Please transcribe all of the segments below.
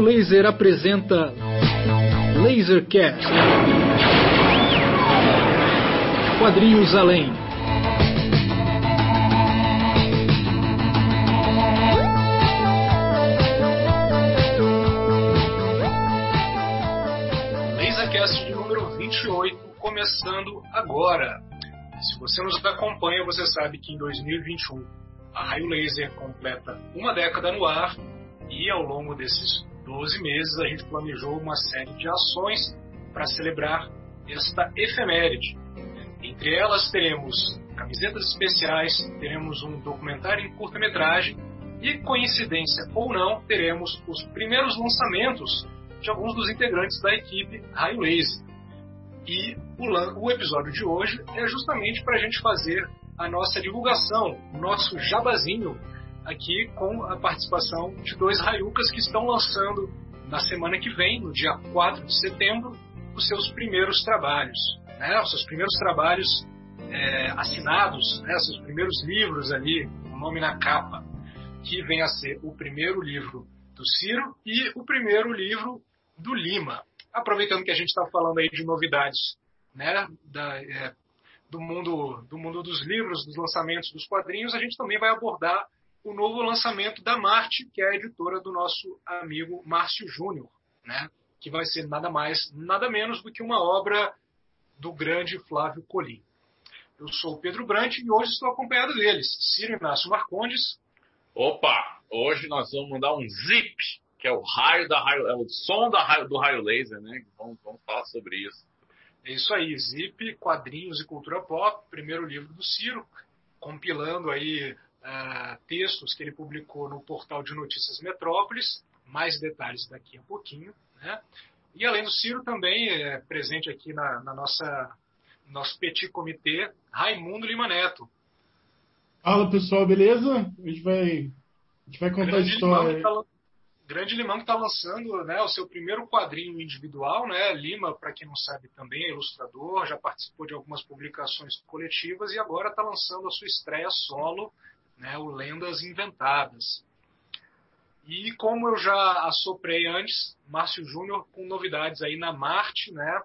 Laser apresenta Lasercast. Quadrinhos Além. Lasercast de número 28, começando agora. Se você nos acompanha, você sabe que em 2021 a Raio Laser completa uma década no ar e ao longo desses 12 meses a gente planejou uma série de ações para celebrar esta efeméride. Entre elas teremos camisetas especiais, teremos um documentário em curta-metragem e, coincidência ou não, teremos os primeiros lançamentos de alguns dos integrantes da equipe Raio. E o, o episódio de hoje é justamente para a gente fazer a nossa divulgação, o nosso jabazinho aqui com a participação de dois raiucas que estão lançando na semana que vem, no dia 4 de setembro, os seus primeiros trabalhos, né? os seus primeiros trabalhos é, assinados, né? seus primeiros livros ali, o nome na capa, que vem a ser o primeiro livro do Ciro e o primeiro livro do Lima. Aproveitando que a gente está falando aí de novidades né? da, é, do, mundo, do mundo dos livros, dos lançamentos dos quadrinhos, a gente também vai abordar o novo lançamento da Marte, que é a editora do nosso amigo Márcio Júnior, né? que vai ser nada mais, nada menos do que uma obra do grande Flávio Colim. Eu sou o Pedro Brant e hoje estou acompanhado deles, Ciro Inácio Marcondes. Opa, hoje nós vamos mandar um zip, que é o raio da raio, é o som da raio, do raio laser, né? Vamos, vamos falar sobre isso. É isso aí, Zip, Quadrinhos e Cultura Pop, primeiro livro do Ciro, compilando aí uh, textos que ele publicou no portal de notícias Metrópolis, mais detalhes daqui a pouquinho. Né? E além do Ciro, também é presente aqui na, na nossa nosso petit comitê, Raimundo Lima Neto. Fala pessoal, beleza? A gente vai, a gente vai contar a história. Tá, grande Limão que está lançando né, o seu primeiro quadrinho individual. Né? Lima, para quem não sabe, também é ilustrador, já participou de algumas publicações coletivas e agora está lançando a sua estreia solo né, o Lendas Inventadas. E como eu já assoprei antes, Márcio Júnior com novidades aí na Marte, né?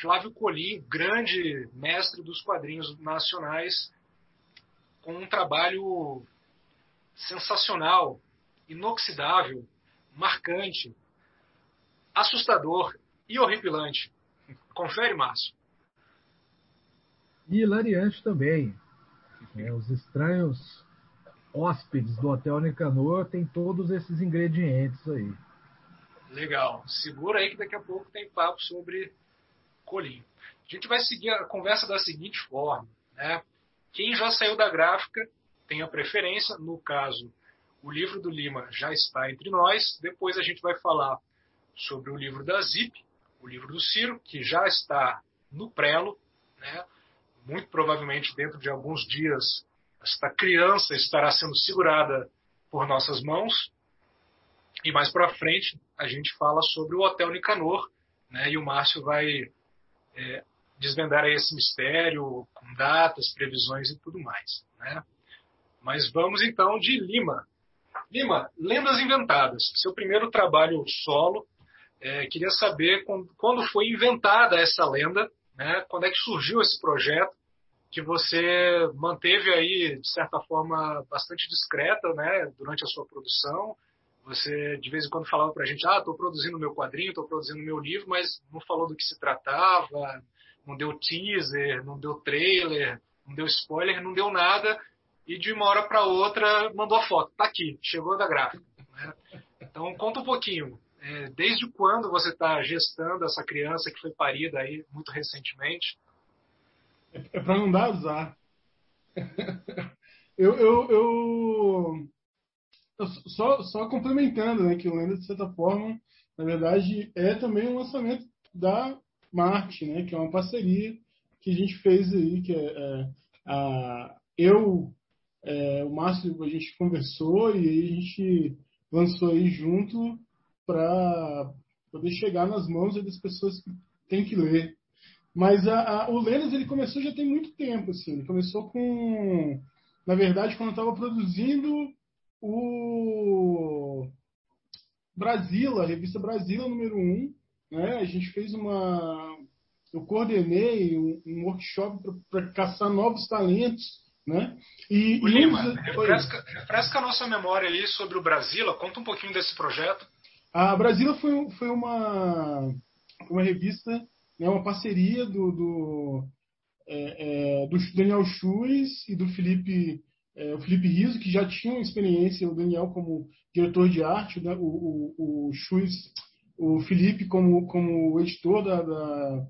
Flávio Colim, grande mestre dos quadrinhos nacionais, com um trabalho sensacional, inoxidável, marcante, assustador e horripilante. Confere, Márcio. E hilariante também. É, os estranhos hóspedes do Hotel Nicanor têm todos esses ingredientes aí. Legal. Segura aí que daqui a pouco tem papo sobre colinho. A gente vai seguir a conversa da seguinte forma, né? Quem já saiu da gráfica tem a preferência, no caso, o livro do Lima já está entre nós. Depois a gente vai falar sobre o livro da Zip, o livro do Ciro, que já está no prelo, né? Muito provavelmente dentro de alguns dias esta criança estará sendo segurada por nossas mãos. E mais para frente a gente fala sobre o Hotel Nicanor, né? E o Márcio vai é, desvendar esse mistério com datas, previsões e tudo mais, né? Mas vamos então de Lima. Lima, Lendas Inventadas, seu primeiro trabalho solo. É, queria saber quando, quando foi inventada essa lenda, né? Quando é que surgiu esse projeto? Que você manteve aí, de certa forma, bastante discreta né, durante a sua produção. Você, de vez em quando, falava para a gente: ah, estou produzindo meu quadrinho, estou produzindo meu livro, mas não falou do que se tratava, não deu teaser, não deu trailer, não deu spoiler, não deu nada. E de uma hora para outra mandou a foto. Tá aqui, chegou da gráfica. Né? Então, conta um pouquinho. É, desde quando você está gestando essa criança que foi parida aí muito recentemente? É para não dar azar. eu, eu, eu, eu, só, só complementando, né, que o Lenda, de certa forma, na verdade, é também um lançamento da Marte, né, que é uma parceria que a gente fez aí, que é, é a, eu, é, o Márcio, a gente conversou e aí a gente lançou aí junto para poder chegar nas mãos das pessoas que têm que ler. Mas a, a, o Lennon ele começou já tem muito tempo, assim. Ele começou com, na verdade, quando eu estava produzindo o Brasila, a revista Brasila número 1. Né? A gente fez uma. Eu coordenei um, um workshop para caçar novos talentos. Né? E, o Lima, refresca, refresca, a nossa memória aí sobre o Brasila, conta um pouquinho desse projeto. A Brasila foi, foi uma, uma revista, né, uma parceria do, do, é, é, do Daniel Schulz e do Felipe é, o Felipe Riso, que já tinham experiência, o Daniel como diretor de arte, né, o, o, o Schulz, o Felipe como, como editor da, da,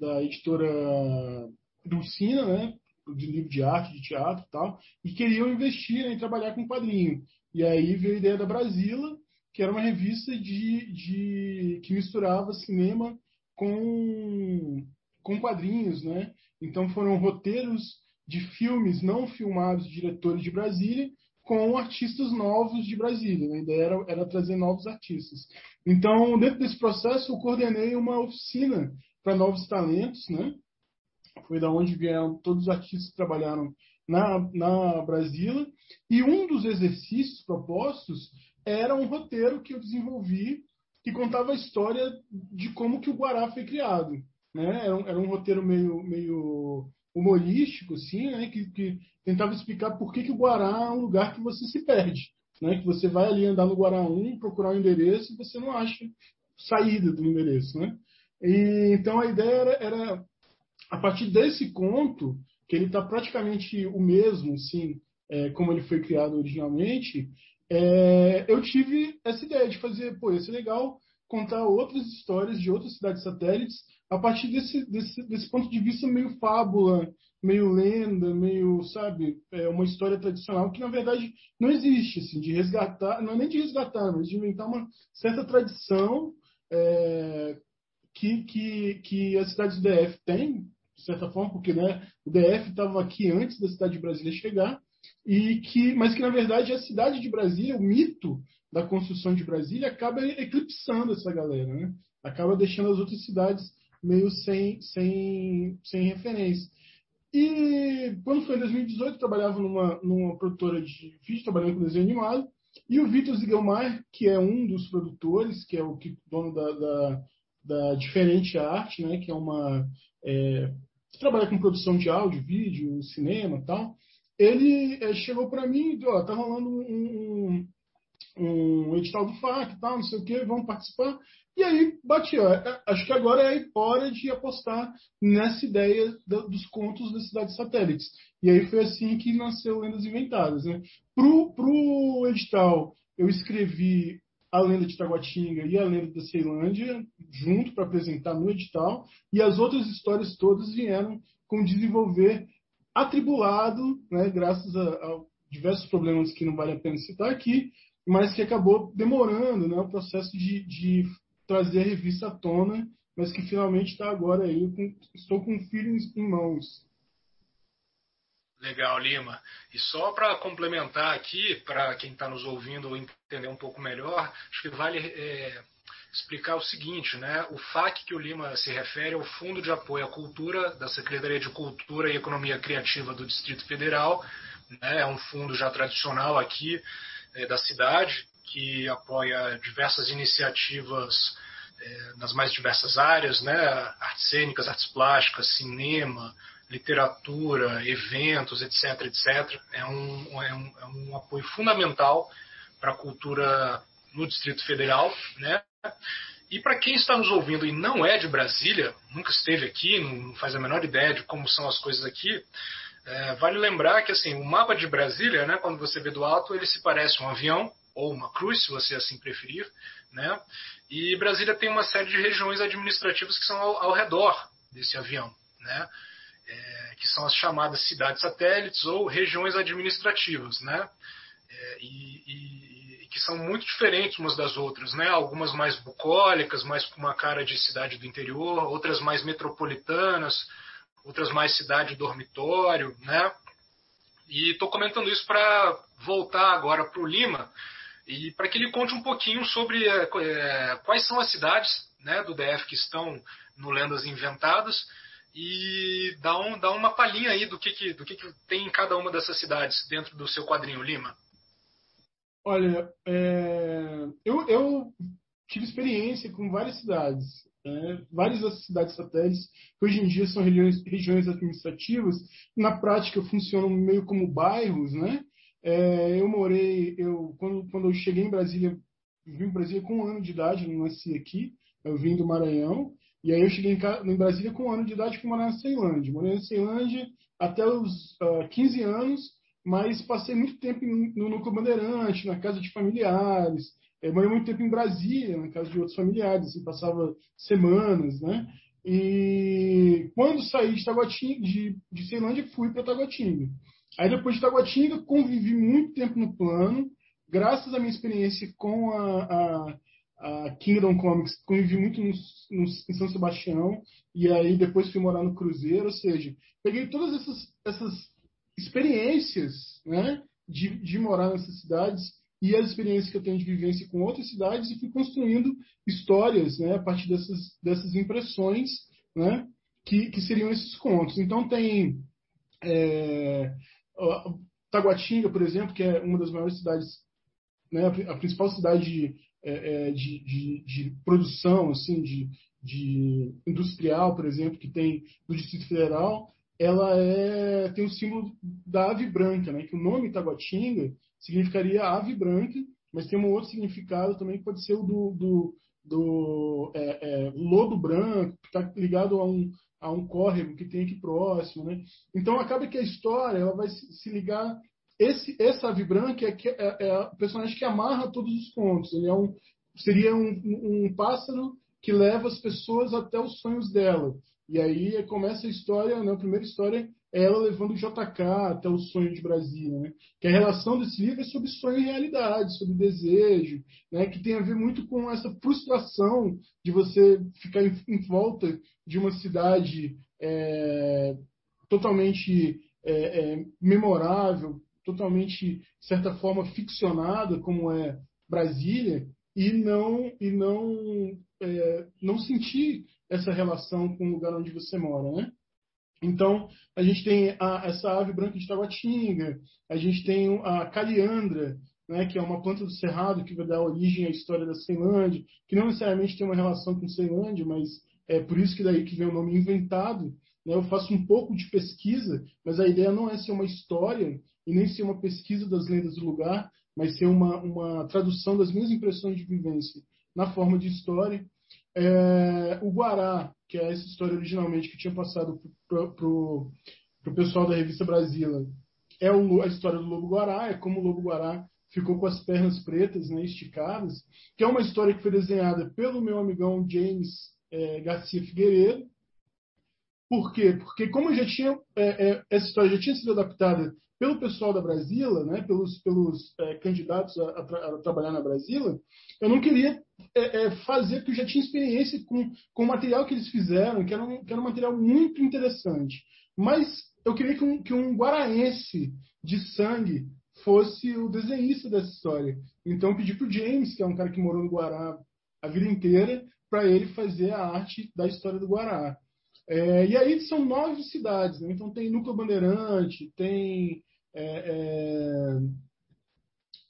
da editora Dulcina, né, de livro de arte, de teatro e tal, e queriam investir em trabalhar com quadrinho. E aí veio a ideia da Brasila, que era uma revista de, de que misturava cinema com, com quadrinhos, né? Então foram roteiros de filmes não filmados de diretores de Brasília com artistas novos de Brasília. Né? A ideia era, era, trazer novos artistas. Então, dentro desse processo, eu coordenei uma oficina para novos talentos, né? Foi da onde vieram todos os artistas que trabalharam na, na Brasília. E um dos exercícios propostos era um roteiro que eu desenvolvi que contava a história de como que o Guará foi criado. Né? Era, um, era um roteiro meio, meio humorístico, assim, né? Que, que, tentava explicar por que, que o Guará é um lugar que você se perde. Né? Que você vai ali andar no Guará 1, procurar um endereço e você não acha saída do endereço. Né? E, então a ideia era, era, a partir desse conto, que ele está praticamente o mesmo, sim, é, como ele foi criado originalmente, é, eu tive essa ideia de fazer, pô, ia legal contar outras histórias de outras cidades satélites a partir desse, desse, desse ponto de vista meio fábula, meio lenda, meio, sabe, é uma história tradicional que na verdade não existe, assim, de resgatar, não é nem de resgatar, mas de inventar uma certa tradição é, que, que, que as cidades do DF têm, de certa forma, porque né, o DF estava aqui antes da cidade de Brasília chegar, e que, mas que na verdade a cidade de Brasília, o mito da construção de Brasília acaba eclipsando essa galera, né? acaba deixando as outras cidades meio sem, sem, sem referência. E quando foi em 2018, eu trabalhava numa, numa produtora de vídeo, trabalhando com desenho animado, e o Vitor Zigelmar, que é um dos produtores, que é o que, dono da, da, da Diferente Arte, né, que é uma. É, que trabalha com produção de áudio, vídeo, cinema tal, ele é, chegou para mim Ó, tá rolando um, um, um edital do FAC tal, não sei o que, vamos participar. E aí bati, ó, é, acho que agora é hora de apostar nessa ideia dos contos das cidades satélites. E aí foi assim que nasceu Lendas Inventadas. Né? Pro, pro edital, eu escrevi a lenda de Taguatinga e a lenda da Ceilândia junto para apresentar no edital, e as outras histórias todas vieram com desenvolver atribulado, né, graças a, a diversos problemas que não vale a pena citar aqui, mas que acabou demorando né, o processo de, de trazer a revista à tona, mas que finalmente está agora aí. Com, estou com o filho em mãos. Legal, Lima. E só para complementar aqui, para quem está nos ouvindo entender um pouco melhor, acho que vale é, explicar o seguinte, né? O FAC que o Lima se refere é o Fundo de Apoio à Cultura da Secretaria de Cultura e Economia Criativa do Distrito Federal. Né? É um fundo já tradicional aqui é, da cidade que apoia diversas iniciativas é, nas mais diversas áreas, né? artes cênicas, artes plásticas, cinema, literatura, eventos, etc. etc. É um, é um, é um apoio fundamental para a cultura no Distrito Federal. Né? E para quem está nos ouvindo e não é de Brasília, nunca esteve aqui, não faz a menor ideia de como são as coisas aqui, é, vale lembrar que assim, o mapa de Brasília, né, quando você vê do alto, ele se parece um avião ou uma cruz, se você assim preferir, né? E Brasília tem uma série de regiões administrativas que são ao, ao redor desse avião, né? É, que são as chamadas cidades satélites ou regiões administrativas, né? É, e, e, que são muito diferentes umas das outras, né? Algumas mais bucólicas, mais com uma cara de cidade do interior, outras mais metropolitanas, outras mais cidade dormitório, né? E estou comentando isso para voltar agora para o Lima, e para que ele conte um pouquinho sobre é, é, quais são as cidades né, do DF que estão no Lendas Inventadas e dá, um, dá uma palhinha aí do que, que, do que, que tem em cada uma dessas cidades dentro do seu quadrinho Lima. Olha, é, eu, eu tive experiência com várias cidades, né? várias das cidades satélites, que hoje em dia são regiões, regiões administrativas, na prática funcionam meio como bairros, né? É, eu morei, eu, quando, quando eu cheguei em Brasília, vim em Brasília com um ano de idade, não nasci aqui, eu vim do Maranhão, e aí eu cheguei em, em Brasília com um ano de idade e fui morar na Ceilândia. Morei na Ceilândia até os uh, ah, 15 anos, mas passei muito tempo no Núcleo Bandeirante, na casa de familiares, eu morei muito tempo em Brasília, na casa de outros familiares, assim, passava semanas, né? E quando saí de Taguatinga, de, de Ceilândia, fui para Taguatinga. Aí depois de Taguatinga, convivi muito tempo no plano, graças à minha experiência com a, a, a Kingdom Comics, convivi muito no, no, em São Sebastião, e aí depois fui morar no Cruzeiro, ou seja, peguei todas essas, essas experiências né, de, de morar nessas cidades e as experiências que eu tenho de vivência com outras cidades e fui construindo histórias né, a partir dessas, dessas impressões né, que, que seriam esses contos. Então tem é, Taguatinga, por exemplo, que é uma das maiores cidades, né, a principal cidade de, é, é, de, de, de, produção assim, de, de industrial, por exemplo, que tem no Distrito Federal, ela é, tem o símbolo da ave branca, né, que o nome Taguatinga significaria ave branca, mas tem um outro significado também que pode ser o do, do, do é, é, lodo branco, que está ligado a um, a um córrego que tem aqui próximo. Né? Então acaba que a história ela vai se ligar. Esse, essa ave branca é, é, é o personagem que amarra todos os pontos. Ele é um, seria um, um pássaro que leva as pessoas até os sonhos dela. E aí começa a história, né, a primeira história é ela levando o JK até o sonho de Brasília, né? Que a relação desse livro é sobre sonho e realidade, sobre desejo, né? Que tem a ver muito com essa frustração de você ficar em, volta de uma cidade é, totalmente é, é, memorável, totalmente, de certa forma, ficcionada, como é Brasília, e não e não é, não sentir essa relação com o lugar onde você mora, né? Então, a gente tem a, essa ave branca de Taguatinga, a gente tem a caliandra, né, que é uma planta do cerrado que vai dar origem à história da Ceilândia, que não necessariamente tem uma relação com Ceilândia, mas é por isso que daí que vem o nome inventado. Né? Eu faço um pouco de pesquisa, mas a ideia não é ser uma história e nem ser uma pesquisa das lendas do lugar, mas ser uma, uma tradução das minhas impressões de vivência na forma de história. É, o Guará, que é essa história originalmente que tinha passado para o pessoal da revista Brasília, é a história do Lobo Guará, é como o Lobo Guará ficou com as pernas pretas, né, esticadas, que é uma história que foi desenhada pelo meu amigão James é, Garcia Figueiredo. Por quê? Porque como já tinha é, é essa história já tinha sido adaptada pelo pessoal da Brasília, né, pelos, pelos é, candidatos a, a, a, trabalhar na Brasília, eu não queria é, é, fazer, porque eu já tinha experiência com, com o material que eles fizeram, que era, um, que era um material muito interessante. Mas eu queria que um, que um guaraense de sangue fosse o desenhista dessa história. Então eu pedi para o James, que é um cara que morou no Guará a vida inteira, para ele fazer a arte da história do Guará. É, e aí são nove cidades, né? então tem Núcleo Bandeirante, tem é,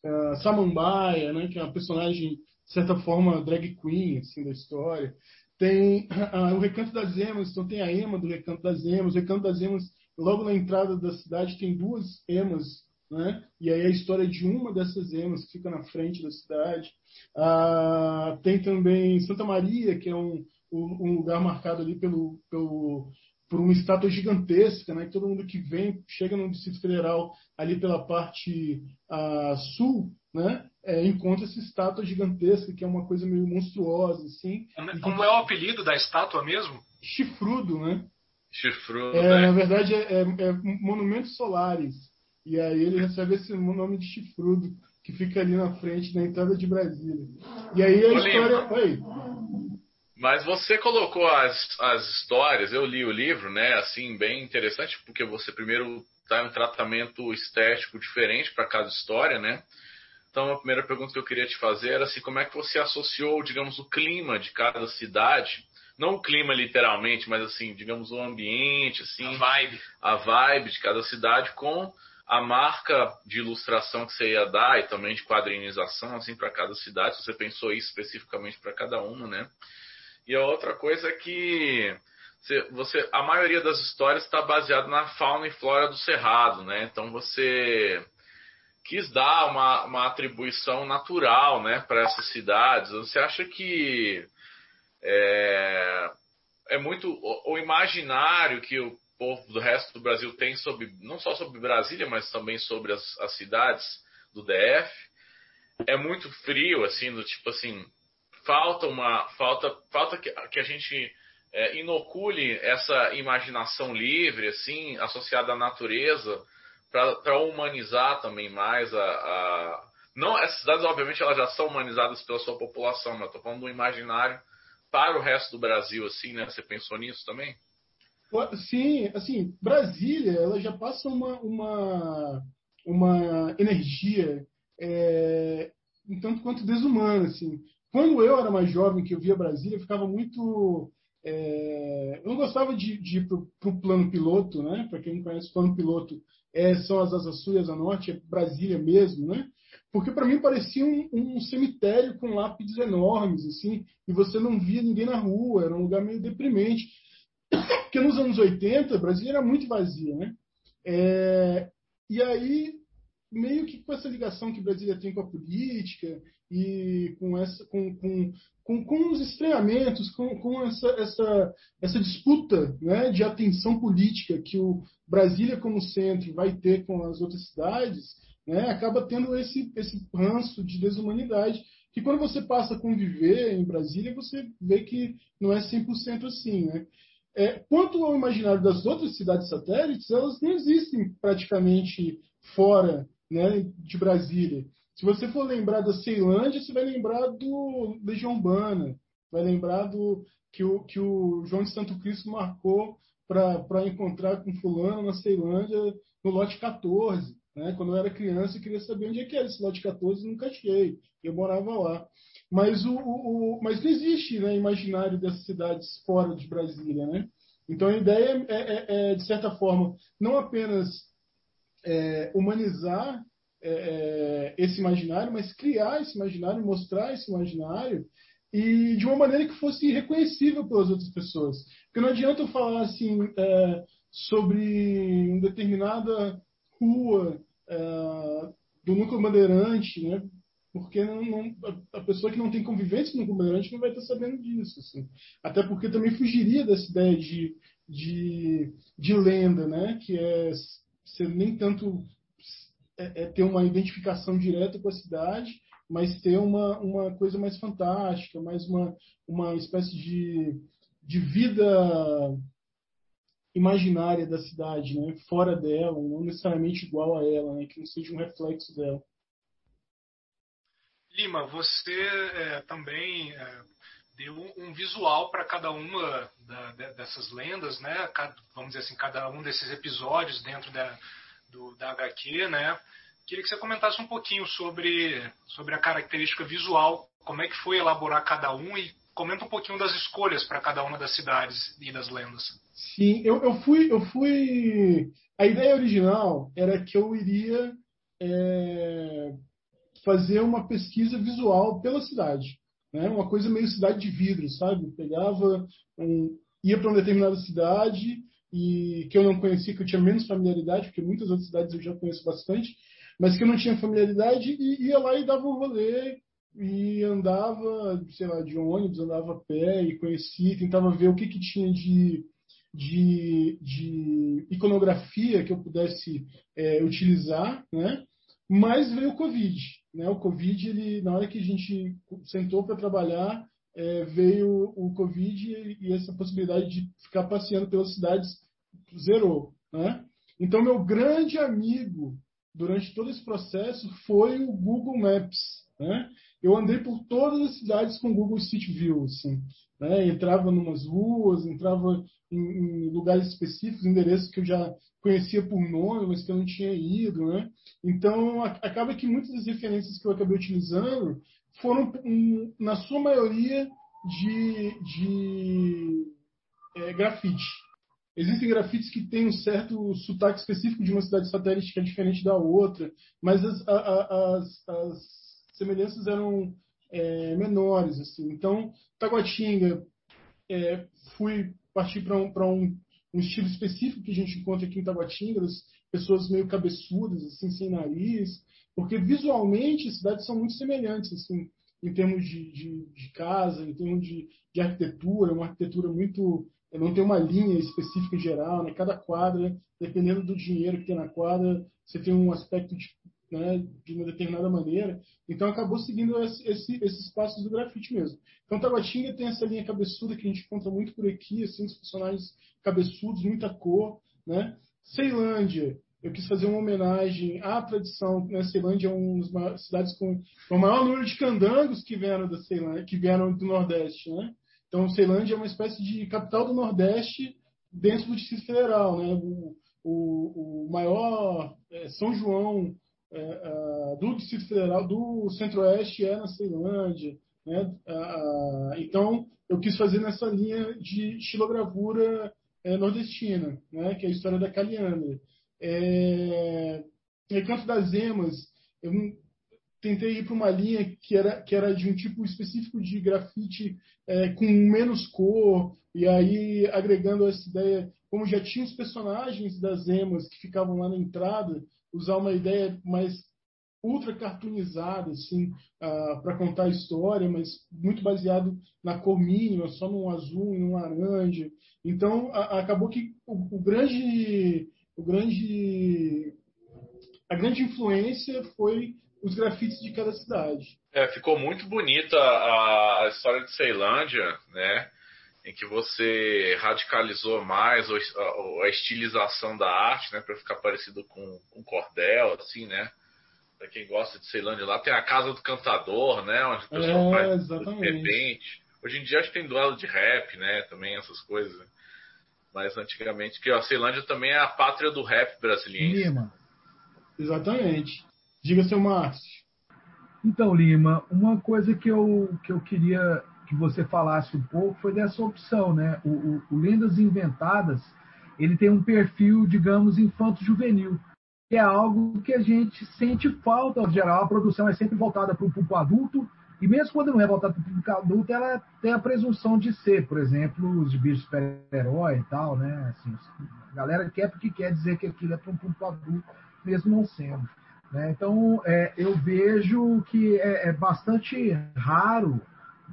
é, é, Samambaia, né? que é uma personagem, de certa forma, drag queen assim, da história. Tem o Recanto das Emas, então tem a Ema do Recanto das Emas. O Recanto das Emas, logo na entrada da cidade, tem duas emas né? E aí a história de uma dessas emas que fica na frente da cidade. Ah, tem também Santa Maria, que é um, um lugar marcado ali pelo, pelo, por uma estátua gigantesca, né? Todo mundo que vem chega no Distrito Federal ali pela parte uh, sul, né? É, encontra essa estátua gigantesca que é uma coisa meio monstruosa, assim. Como é o apelido da estátua mesmo? Chifrudo, né? Chifrudo. É, né? Na verdade é, é, é Monumentos Solares. E aí ele recebe esse nome de Chifrudo que fica ali na frente da entrada de Brasília. E aí a história. Oi. Mas você colocou as, as histórias, eu li o livro, né? Assim, bem interessante, porque você primeiro dá um tratamento estético diferente para cada história, né? Então, a primeira pergunta que eu queria te fazer era assim, como é que você associou, digamos, o clima de cada cidade, não o clima literalmente, mas assim, digamos, o ambiente, assim, a vibe, a vibe de cada cidade com a marca de ilustração que você ia dar e também de quadrinização assim para cada cidade, se você pensou isso especificamente para cada uma, né? E a outra coisa é que você, a maioria das histórias está baseada na fauna e flora do cerrado, né? Então você quis dar uma, uma atribuição natural, né, para essas cidades. Você acha que é, é muito o, o, imaginário que o povo do resto do Brasil tem sobre não só sobre Brasília, mas também sobre as, as cidades do DF é muito frio, assim, do tipo assim falta uma falta falta que, que a gente é, inocule essa imaginação livre, assim, associada à natureza, para humanizar também mais a, a, Não, essas cidades, obviamente, elas já são humanizadas pela sua população, mas estou falando do imaginário para o resto do Brasil, assim, né? Você pensou nisso também? Sim, assim, Brasília, ela já passa uma, uma, uma energia é, um tanto quanto desumana, assim. Quando eu era mais jovem, que eu via Brasília, eu ficava muito é, eu não gostava de, de ir para o plano piloto, né? Para quem não conhece, o plano piloto é, são as Asas Sul e Asa Norte, é Brasília mesmo, né? Porque para mim parecia um, um, cemitério com lápides enormes, assim, e você não via ninguém na rua, era um lugar meio deprimente. Porque nos anos 80, Brasília era muito vazia, né? É, e aí, meio que com essa ligação que Brasília tem com a política e com, essa, com, com, com, com os estranhamentos, com, com essa, essa, essa disputa né, de atenção política que o Brasília como centro vai ter com as outras cidades, né, acaba tendo esse, esse ranço de desumanidade, que quando você passa a conviver em Brasília, você vê que não é 100% assim. Né? É, quanto ao imaginário das outras cidades satélites, elas não existem praticamente fora né, de Brasília. Se você for lembrar da Ceilândia, você vai lembrar do Legião Urbana, vai lembrar do que o, que o João de Santo Cristo marcou para encontrar com fulano na Ceilândia no lote 14. Né? Quando eu era criança, eu queria saber onde é que era esse lote 14 e nunca achei. Eu morava lá. Mas, o, o, o mas não existe né, imaginário dessas cidades fora de Brasília. Né? Então a ideia é, é, é de certa forma, não apenas é, humanizar é, é, esse imaginário, mas criar esse imaginário, mostrar esse imaginário e de uma maneira que fosse reconhecível pelas outras pessoas. Porque não adianta eu falar assim é, sobre uma determinada rua é, do núcleo bandeirante, né? porque não, não, a pessoa que não tem convivência com o núcleo bandeirante não vai estar sabendo disso. Assim. Até porque também fugiria dessa ideia de, de, de lenda, né? que é ser nem tanto é, é ter uma identificação direta com a cidade, mas ter uma, uma coisa mais fantástica, mais uma, uma espécie de, de vida imaginária da cidade, né? fora dela, não necessariamente igual a ela, né? que não seja um reflexo dela. Lima, você é, também é, deu um visual para cada uma da, dessas lendas, né? Cada, vamos dizer assim, cada um desses episódios dentro da, do, da HQ, né? Queria que você comentasse um pouquinho sobre, sobre a característica visual, como é que foi elaborar cada um e comenta um pouquinho das escolhas para cada uma das cidades e das lendas. Sim, eu, eu fui, eu fui. A ideia original era que eu iria é, fazer uma pesquisa visual pela cidade, né? Uma coisa meio cidade de vidro, sabe? Pegava, um, ia para uma determinada cidade e que eu não conhecia, que eu tinha menos familiaridade, porque muitas outras cidades eu já conheço bastante, mas que eu não tinha familiaridade e ia lá e dava um rolê e andava, sei lá, de ônibus, andava a pé e conhecia, tentava ver o que, que tinha de, de, de iconografia que eu pudesse é, utilizar, né? Mas veio o Covid, né? O Covid, ele, na hora que a gente sentou para trabalhar, é, veio o Covid e, e essa possibilidade de ficar passeando pelas cidades zerou. Né? Então, meu grande amigo durante todo esse processo foi o Google Maps. Né? Eu andei por todas as cidades com Google Street View. Assim, né? Entrava em umas ruas, entrava em, em, lugares específicos, endereços que eu já conhecia por nome, mas que eu não tinha ido. Né? Então, acaba que muitas das referências que eu acabei utilizando foram, na sua maioria, de, de é, grafite. existem grafites que têm um certo sotaque específico de uma cidade satélite que é diferente da outra, mas as, as, as semelhanças eram é, menores. Assim. Então, Taguatinga, é, fui partir para um, um, um estilo específico que a gente encontra aqui em Taguatinga, das pessoas meio cabeçudas, assim, sem nariz, porque visualmente as cidades são muito semelhantes, assim, em termos de, de, de casa, em termos de, de arquitetura, uma arquitetura muito não tem uma linha específica geral, né? Cada quadra, dependendo do dinheiro que tem na quadra, você tem um aspecto né, de uma determinada maneira. Então acabou seguindo esse, esse, esses passos do grafite mesmo. Então Taguatinga tem essa linha cabeçuda que a gente encontra muito por aqui, assim, os personagens cabeçudos, muita cor, né? Ceilândia, eu quis fazer uma homenagem à tradição. Né? Ceilândia é uma das cidades com, com o maior número de candangos que vieram da Ceilândia, que vieram do Nordeste, né? Então, Ceilândia é uma espécie de capital do Nordeste dentro do Distrito Federal, né? O, o, o maior é, São João do Distrito Federal, do Centro-Oeste é na Ceilândia, né? então, eu quis fazer nessa linha de estilogravura é, nordestina, né? Que é a história da Caliandra. É, Recanto das Emas, eu tentei ir para uma linha que era, que era de um tipo específico de grafite é, com menos cor, e aí agregando essa ideia, como já tinha os personagens das emas que ficavam lá na entrada, usar uma ideia mais ultra cartoonizada assim, uh, para contar a história, mas muito baseado na cor mínima, só num azul e num laranja. Então a, acabou que o, o grande o grande a grande influência foi os grafites de cada cidade. É, ficou muito bonita a, a história de Ceilândia, né? Em que você radicalizou mais a, a estilização da arte, né? Para ficar parecido com, com cordel, assim, né? Para quem gosta de Ceilândia, lá tem a Casa do Cantador, né? Onde o pessoal é, faz exatamente. repente. Hoje em dia acho que tem duelo de rap, né? Também essas coisas. Né? Mas antigamente, que a Ceilândia também é a pátria do rap brasileiro. Lima. Exatamente. Diga, seu Márcio. Então, Lima, uma coisa que eu, que eu queria que você falasse um pouco foi dessa opção, né? O, o, o Lendas Inventadas, ele tem um perfil, digamos, infanto-juvenil, que é algo que a gente sente falta, em geral, a produção é sempre voltada para o público adulto, e mesmo quando não é voltada para o público adulto, ela tem a presunção de ser, por exemplo, os de bicho super-herói e tal, né? Assim, a galera quer porque quer dizer que aquilo é para um público adulto, mesmo não sendo. Né? Então, é, eu vejo que é, é bastante raro,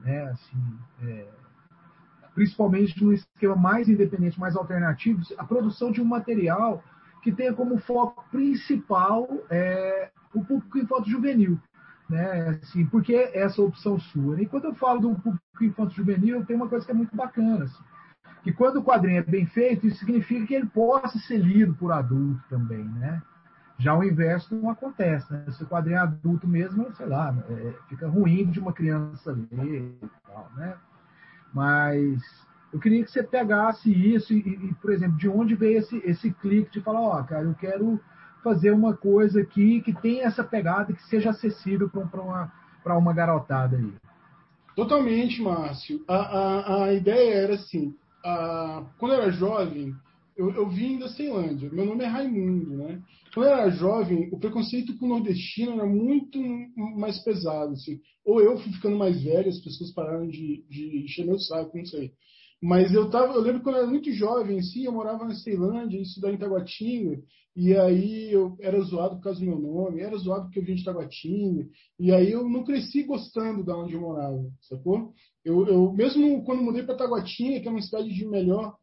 né, assim, é, principalmente no esquema mais independente, mais alternativo, a produção de um material que tenha como foco principal é, o público infanto-juvenil. Né? Assim, porque essa opção sua. E quando eu falo do público infanto-juvenil, tem uma coisa que é muito bacana. Assim, que quando o quadrinho é bem feito, isso significa que ele possa ser lido por adulto também. Né? Já o inverso não acontece. Né? Se o quadrinho é adulto mesmo, sei lá, é, fica ruim de uma criança ler e tal, né? Mas eu queria que você pegasse isso e, e, por exemplo, de onde veio esse, esse clique de falar, ó, oh, cara, eu quero fazer uma coisa aqui que tenha essa pegada que seja acessível para uma, uma garotada aí. Totalmente, Márcio. A, a, a ideia era assim, a, quando eu era jovem, eu, eu vim da Ceilândia. Meu nome é Raimundo, né? Quando eu era jovem, o preconceito com o nordestino era muito mais pesado, assim. Ou eu fui ficando mais velho, as pessoas pararam de, de encher meu saco, não sei. Mas eu tava, eu lembro quando eu era muito jovem, assim, eu morava na Ceilândia, estudava em Taguatinga, e aí eu era zoado por causa do meu nome, era zoado porque eu vim de Taguatinga, e aí eu não cresci gostando da onde eu morava, sacou? Eu, eu mesmo quando mudei para Taguatinga, que é uma cidade de melhor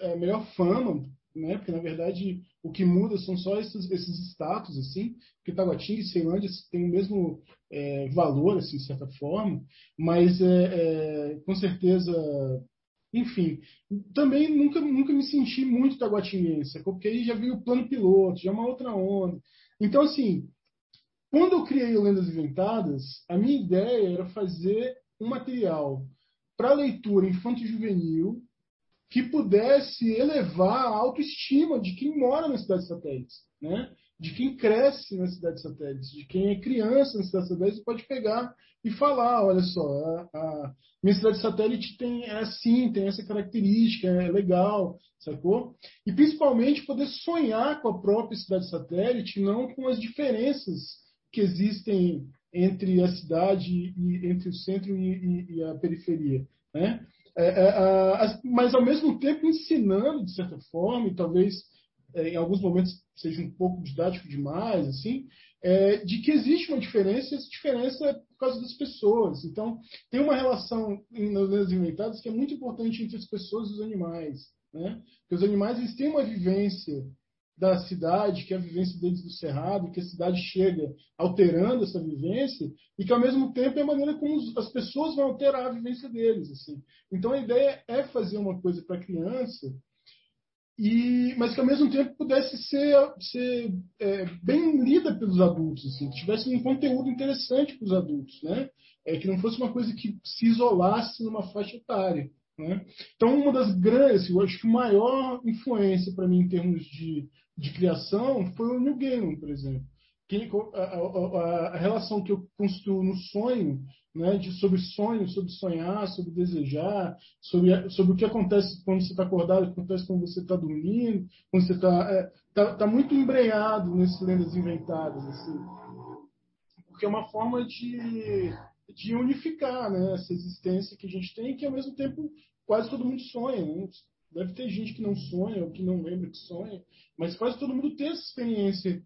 é, melhor fama, né? Porque na verdade o que muda são só esses, esses status, assim, porque Taguatinga e Ceilândia têm o mesmo é, valor, assim, de certa forma, mas é, é, com certeza, enfim, também nunca, nunca me senti muito taguatinense, porque aí já veio o plano piloto, já é uma outra onda. Então, assim, quando eu criei o Lendas Inventadas, a minha ideia era fazer um material para leitura infanto-juvenil, que pudesse elevar a autoestima de quem mora nas cidades satélites. Né? de quem cresce na cidade satélite, de quem é criança na cidade satélite, pode pegar e falar, olha só, a, a minha cidade satélite tem é assim, tem essa característica, é legal, sacou? E principalmente poder sonhar com a própria cidade satélite, não com as diferenças que existem entre a cidade e entre o centro e, e, e a periferia, né? É, é, mas ao mesmo tempo ensinando de certa forma, e talvez é, em alguns momentos seja um pouco didático demais, assim, é, de que existe uma diferença, e essa diferença é por causa das pessoas. Então, tem uma relação nas lendas inventadas que é muito importante entre as pessoas e os animais. Né? Porque os animais eles têm uma vivência da cidade, que é a vivência deles do cerrado, que a cidade chega alterando essa vivência, e que ao mesmo tempo é a maneira como as pessoas vão alterar a vivência deles. Assim. Então a ideia é fazer uma coisa para a criança e, mas que ao mesmo tempo pudesse ser, ser é, bem lida pelos adultos, assim, que tivesse um conteúdo interessante para os adultos, né? É, que não fosse uma coisa que se isolasse numa faixa etária. Né? Então, uma das grandes, eu acho que maior influência para mim em termos de, de criação foi o New Gaiman, por exemplo. Que, a, a, a, relação que eu construo no sonho né, de, sobre sonho, sobre sonhar, sobre desejar, sobre, sobre o que acontece quando você está acordado, o que acontece quando você está dormindo, quando você está é, tá, tá muito embrenhado nessas lendas inventadas, assim, porque é uma forma de, de unificar né, essa existência que a gente tem, que ao mesmo tempo quase todo mundo sonha. Né? Deve ter gente que não sonha ou que não lembra que sonha, mas quase todo mundo tem essa experiência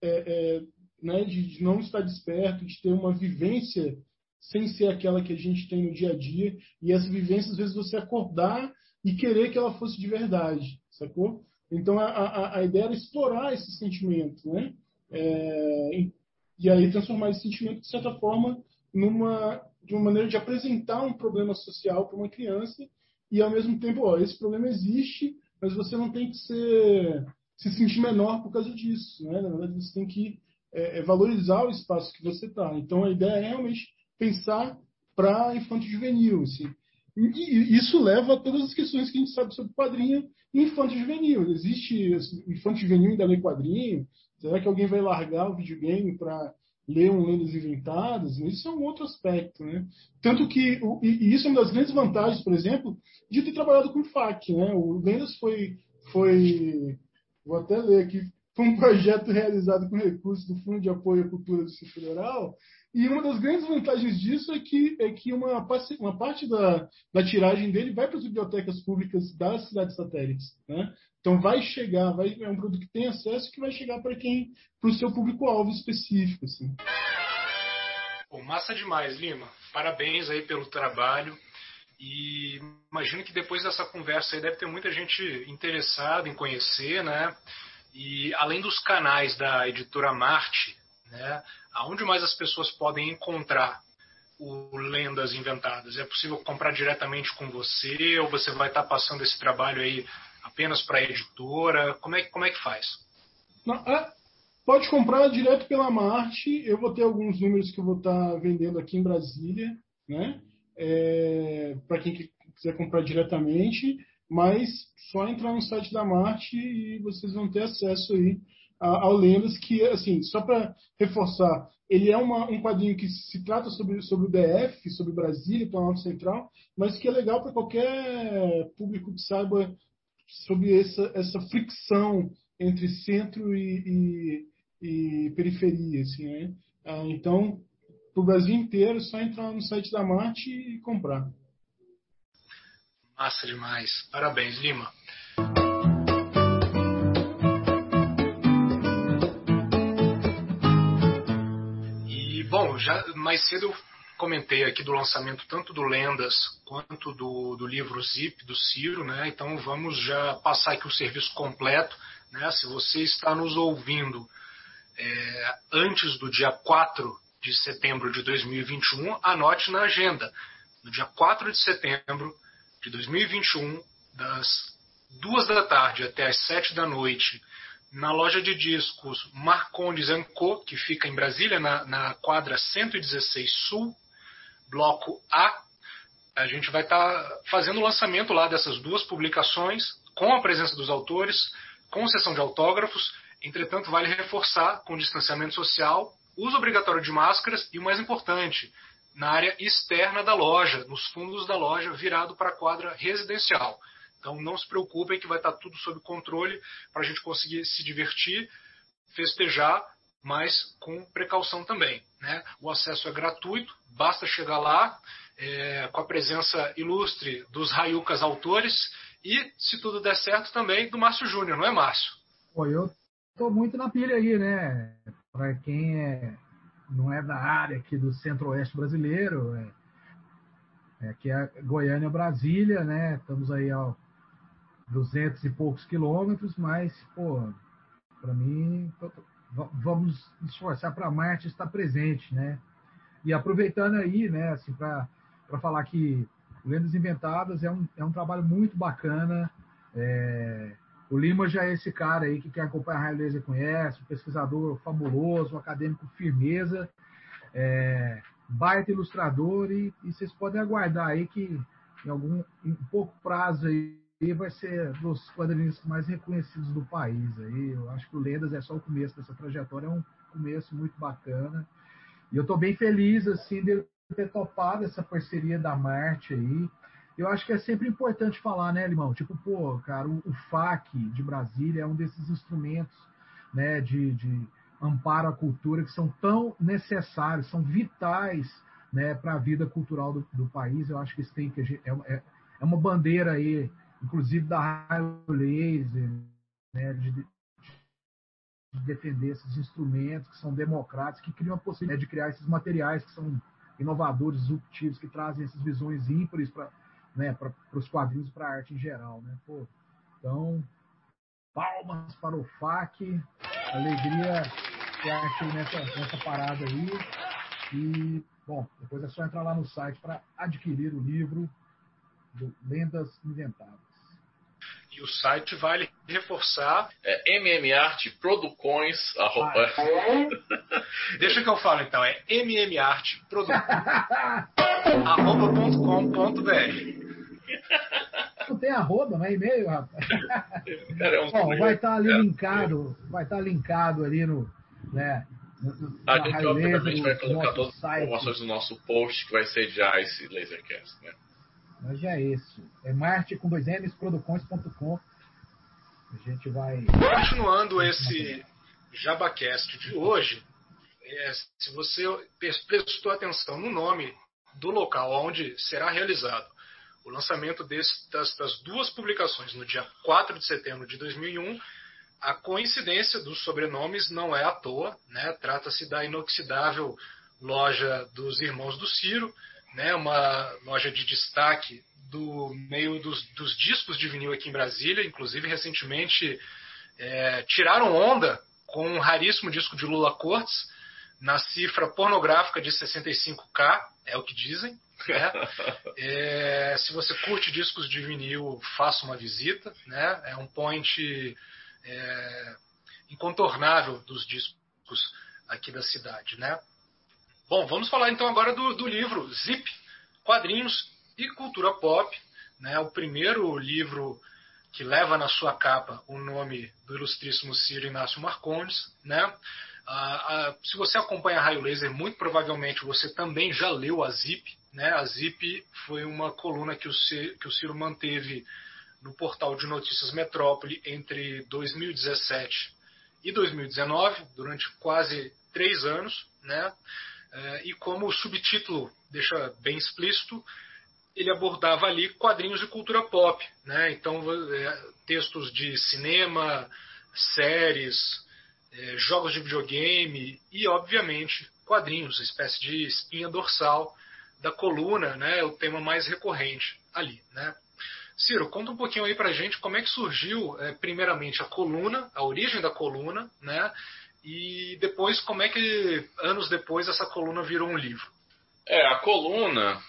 é, é, né, de, de não estar desperto, de ter uma vivência sem ser aquela que a gente tem no dia a dia. E essa vivência, às vezes, você acordar e querer que ela fosse de verdade, sacou? Então, a, a, a ideia era explorar esse sentimento, né? É, e aí transformar esse sentimento, de certa forma, numa de uma maneira de apresentar um problema social para uma criança e, ao mesmo tempo, ó, esse problema existe, mas você não tem que ser, se sentir menor por causa disso, né? Na verdade, você tem que é, é valorizar o espaço que você está. Então, a ideia é realmente pensar para infanto juvenil. Assim. E isso leva a todas as questões que a gente sabe sobre quadrinho infanto juvenil. Existe assim, infanto juvenil ainda lê quadrinho? Será que alguém vai largar o videogame para ler um Lendas Inventadas? Isso é um outro aspecto. Né? Tanto que, e isso é uma das grandes vantagens, por exemplo, de ter trabalhado com FAC. Né? O Lendas foi, foi, vou até ler aqui, foi um projeto realizado com recursos do Fundo de Apoio à Cultura do Distrito Federal, e uma das grandes vantagens disso é que, é que uma, uma parte da, da tiragem dele vai para as bibliotecas públicas das cidades satélites. Né? Então vai chegar, vai, é um produto que tem acesso que vai chegar para quem, para o seu público-alvo específico. Assim. Bom, massa demais, Lima. Parabéns aí pelo trabalho. E imagino que depois dessa conversa aí deve ter muita gente interessada em conhecer, né? E além dos canais da editora Marte, né? Aonde mais as pessoas podem encontrar o Lendas Inventadas? É possível comprar diretamente com você ou você vai estar passando esse trabalho aí apenas para editora? Como é, como é que faz? Não, é, pode comprar direto pela Marte. Eu vou ter alguns números que eu vou estar vendendo aqui em Brasília, né? É, para quem quiser comprar diretamente, mas só entrar no site da Marte e vocês vão ter acesso aí ao Lendas, que, assim, só para reforçar, ele é uma, um quadrinho que se trata sobre, sobre o DF, sobre Brasília, Planalto Central, mas que é legal para qualquer público que saiba sobre essa, essa fricção entre centro e, e, e periferia. Assim, né? ah, então, para o Brasil inteiro, é só entrar no site da Marte e comprar. Massa demais. Parabéns, Lima. Bom, já mais cedo eu comentei aqui do lançamento tanto do Lendas quanto do, do livro Zip do Ciro, né? Então vamos já passar aqui o serviço completo, né? Se você está nos ouvindo é, antes do dia 4 de setembro de 2021, anote na agenda. No dia 4 de setembro de 2021, das duas da tarde até as sete da noite, na loja de discos Marcondes Co., que fica em Brasília, na, na quadra 116 Sul, bloco A. A gente vai estar tá fazendo o lançamento lá dessas duas publicações, com a presença dos autores, com sessão de autógrafos. Entretanto, vale reforçar com distanciamento social, uso obrigatório de máscaras e, o mais importante, na área externa da loja, nos fundos da loja, virado para a quadra residencial. Então não se preocupem que vai estar tudo sob controle para a gente conseguir se divertir, festejar, mas com precaução também. Né? O acesso é gratuito, basta chegar lá é, com a presença ilustre dos Raiucas autores e, se tudo der certo, também do Márcio Júnior, não é, Márcio? Pô, eu estou muito na pilha aí, né? Para quem é, não é da área aqui do centro-oeste brasileiro, é, é, que é Goiânia, Brasília, né? Estamos aí ao 200 e poucos quilômetros, mas, pô, para mim, vamos esforçar para Marte estar presente, né? E aproveitando aí, né, assim, para falar que Lendas Inventadas é um, é um trabalho muito bacana. É, o Lima já é esse cara aí que quer acompanhar a Laser conhece, um pesquisador fabuloso, um acadêmico firmeza, é, baita ilustrador, e, e vocês podem aguardar aí que em algum em pouco prazo aí e vai ser dos quadrinhos mais reconhecidos do país. Aí, eu acho que o Lendas é só o começo dessa trajetória, é um começo muito bacana. E eu estou bem feliz assim de ter topado essa parceria da Marte aí. Eu acho que é sempre importante falar, né, Limão? Tipo, pô, cara, o, o FAC de Brasília é um desses instrumentos, né, de, de amparo à cultura que são tão necessários, são vitais, né, para a vida cultural do, do, país. Eu acho que isso tem que é, é, é uma bandeira aí inclusive da raio laser, né, de, de, defender esses instrumentos que são democráticos, que criam a possibilidade de criar esses materiais que são inovadores, disruptivos, que trazem essas visões ímpares para né, os quadrinhos e para a arte em geral. Né? Pô, então, palmas para o FAC, alegria que achei nessa, nessa parada aí. E, bom, depois é só entrar lá no site para adquirir o livro do Lendas Inventadas. E o site vale reforçar. É mmartproducões. Arroba... Ah, Deixa que eu falo então, é mmartproducões.com.br. Não tem arroba, não é e-mail, rapaz. Cara, é um Bom, vai estar tá ali linkado, vai estar tá linkado ali no. Né, a gente obviamente vai colocar todas as informações no nosso post que vai sediar esse Lasercast, né? Mas é isso. É Marte com dois M's, produções.com. A gente vai. Continuando esse JabaCast de hoje, é, se você prestou atenção no nome do local onde será realizado o lançamento desse, das, das, duas publicações no dia 4 de setembro de 2001, a coincidência dos sobrenomes não é à toa, né? trata-se da inoxidável loja dos Irmãos do Ciro, né, uma loja de destaque do meio dos, dos, discos de vinil aqui em Brasília. Inclusive, recentemente é, tiraram onda com um raríssimo disco de Lula Cortes na cifra pornográfica de 65K, é o que dizem. Né? É, se você curte discos de vinil, faça uma visita. Né? É um point é, incontornável dos discos aqui da cidade. Né? Bom, vamos falar então agora do, do livro Zip, Quadrinhos e Cultura Pop, né? o primeiro livro que leva na sua capa o nome do ilustríssimo Ciro Inácio Marcondes. Né? Ah, ah, se você acompanha a Raio Laser, muito provavelmente você também já leu a Zip. Né? A Zip foi uma coluna que o, Ciro, que o Ciro manteve no portal de notícias Metrópole entre 2017 e 2019, durante quase três anos. Né? É, e como o subtítulo deixa bem explícito, ele abordava ali quadrinhos de cultura pop, né? Então é, textos de cinema, séries, é, jogos de videogame e, obviamente, quadrinhos, espécie de espinha dorsal da coluna, né? O tema mais recorrente ali, né? Ciro, conta um pouquinho aí pra gente como é que surgiu, primeiramente, a coluna, a origem da coluna, né? E depois, como é que, anos depois, essa coluna virou um livro? É, a coluna,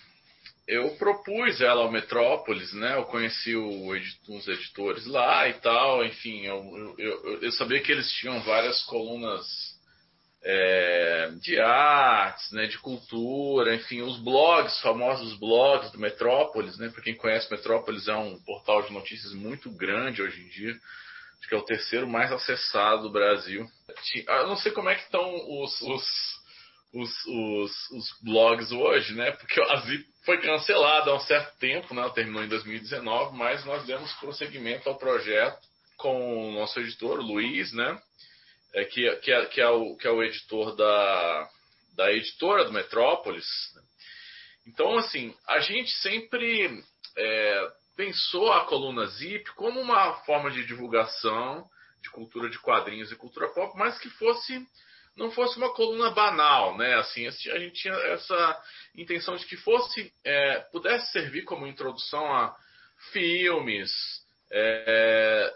eu propus ela ao Metrópolis, né? Eu conheci o, uns editores lá e tal, enfim, eu, eu, eu sabia que eles tinham várias colunas é, de artes, né, de cultura, enfim, os blogs, famosos blogs do Metrópolis, né? Para quem conhece, Metrópolis é um portal de notícias muito grande hoje em dia Acho que é o terceiro mais acessado do Brasil. Eu não sei como é que estão os, os, os, os, os blogs hoje, né? Porque a Zip foi cancelada há um certo tempo, né? Terminou em 2019, mas nós demos prosseguimento ao projeto com o nosso editor, o Luiz, né? É, que, que, é, que, é o, que é o editor da, da editora do Metrópolis. Então, assim, a gente sempre é, pensou a coluna Zip como uma forma de divulgação de cultura de quadrinhos e cultura pop, mas que fosse não fosse uma coluna banal, né? Assim, a gente tinha essa intenção de que fosse é, pudesse servir como introdução a filmes, é,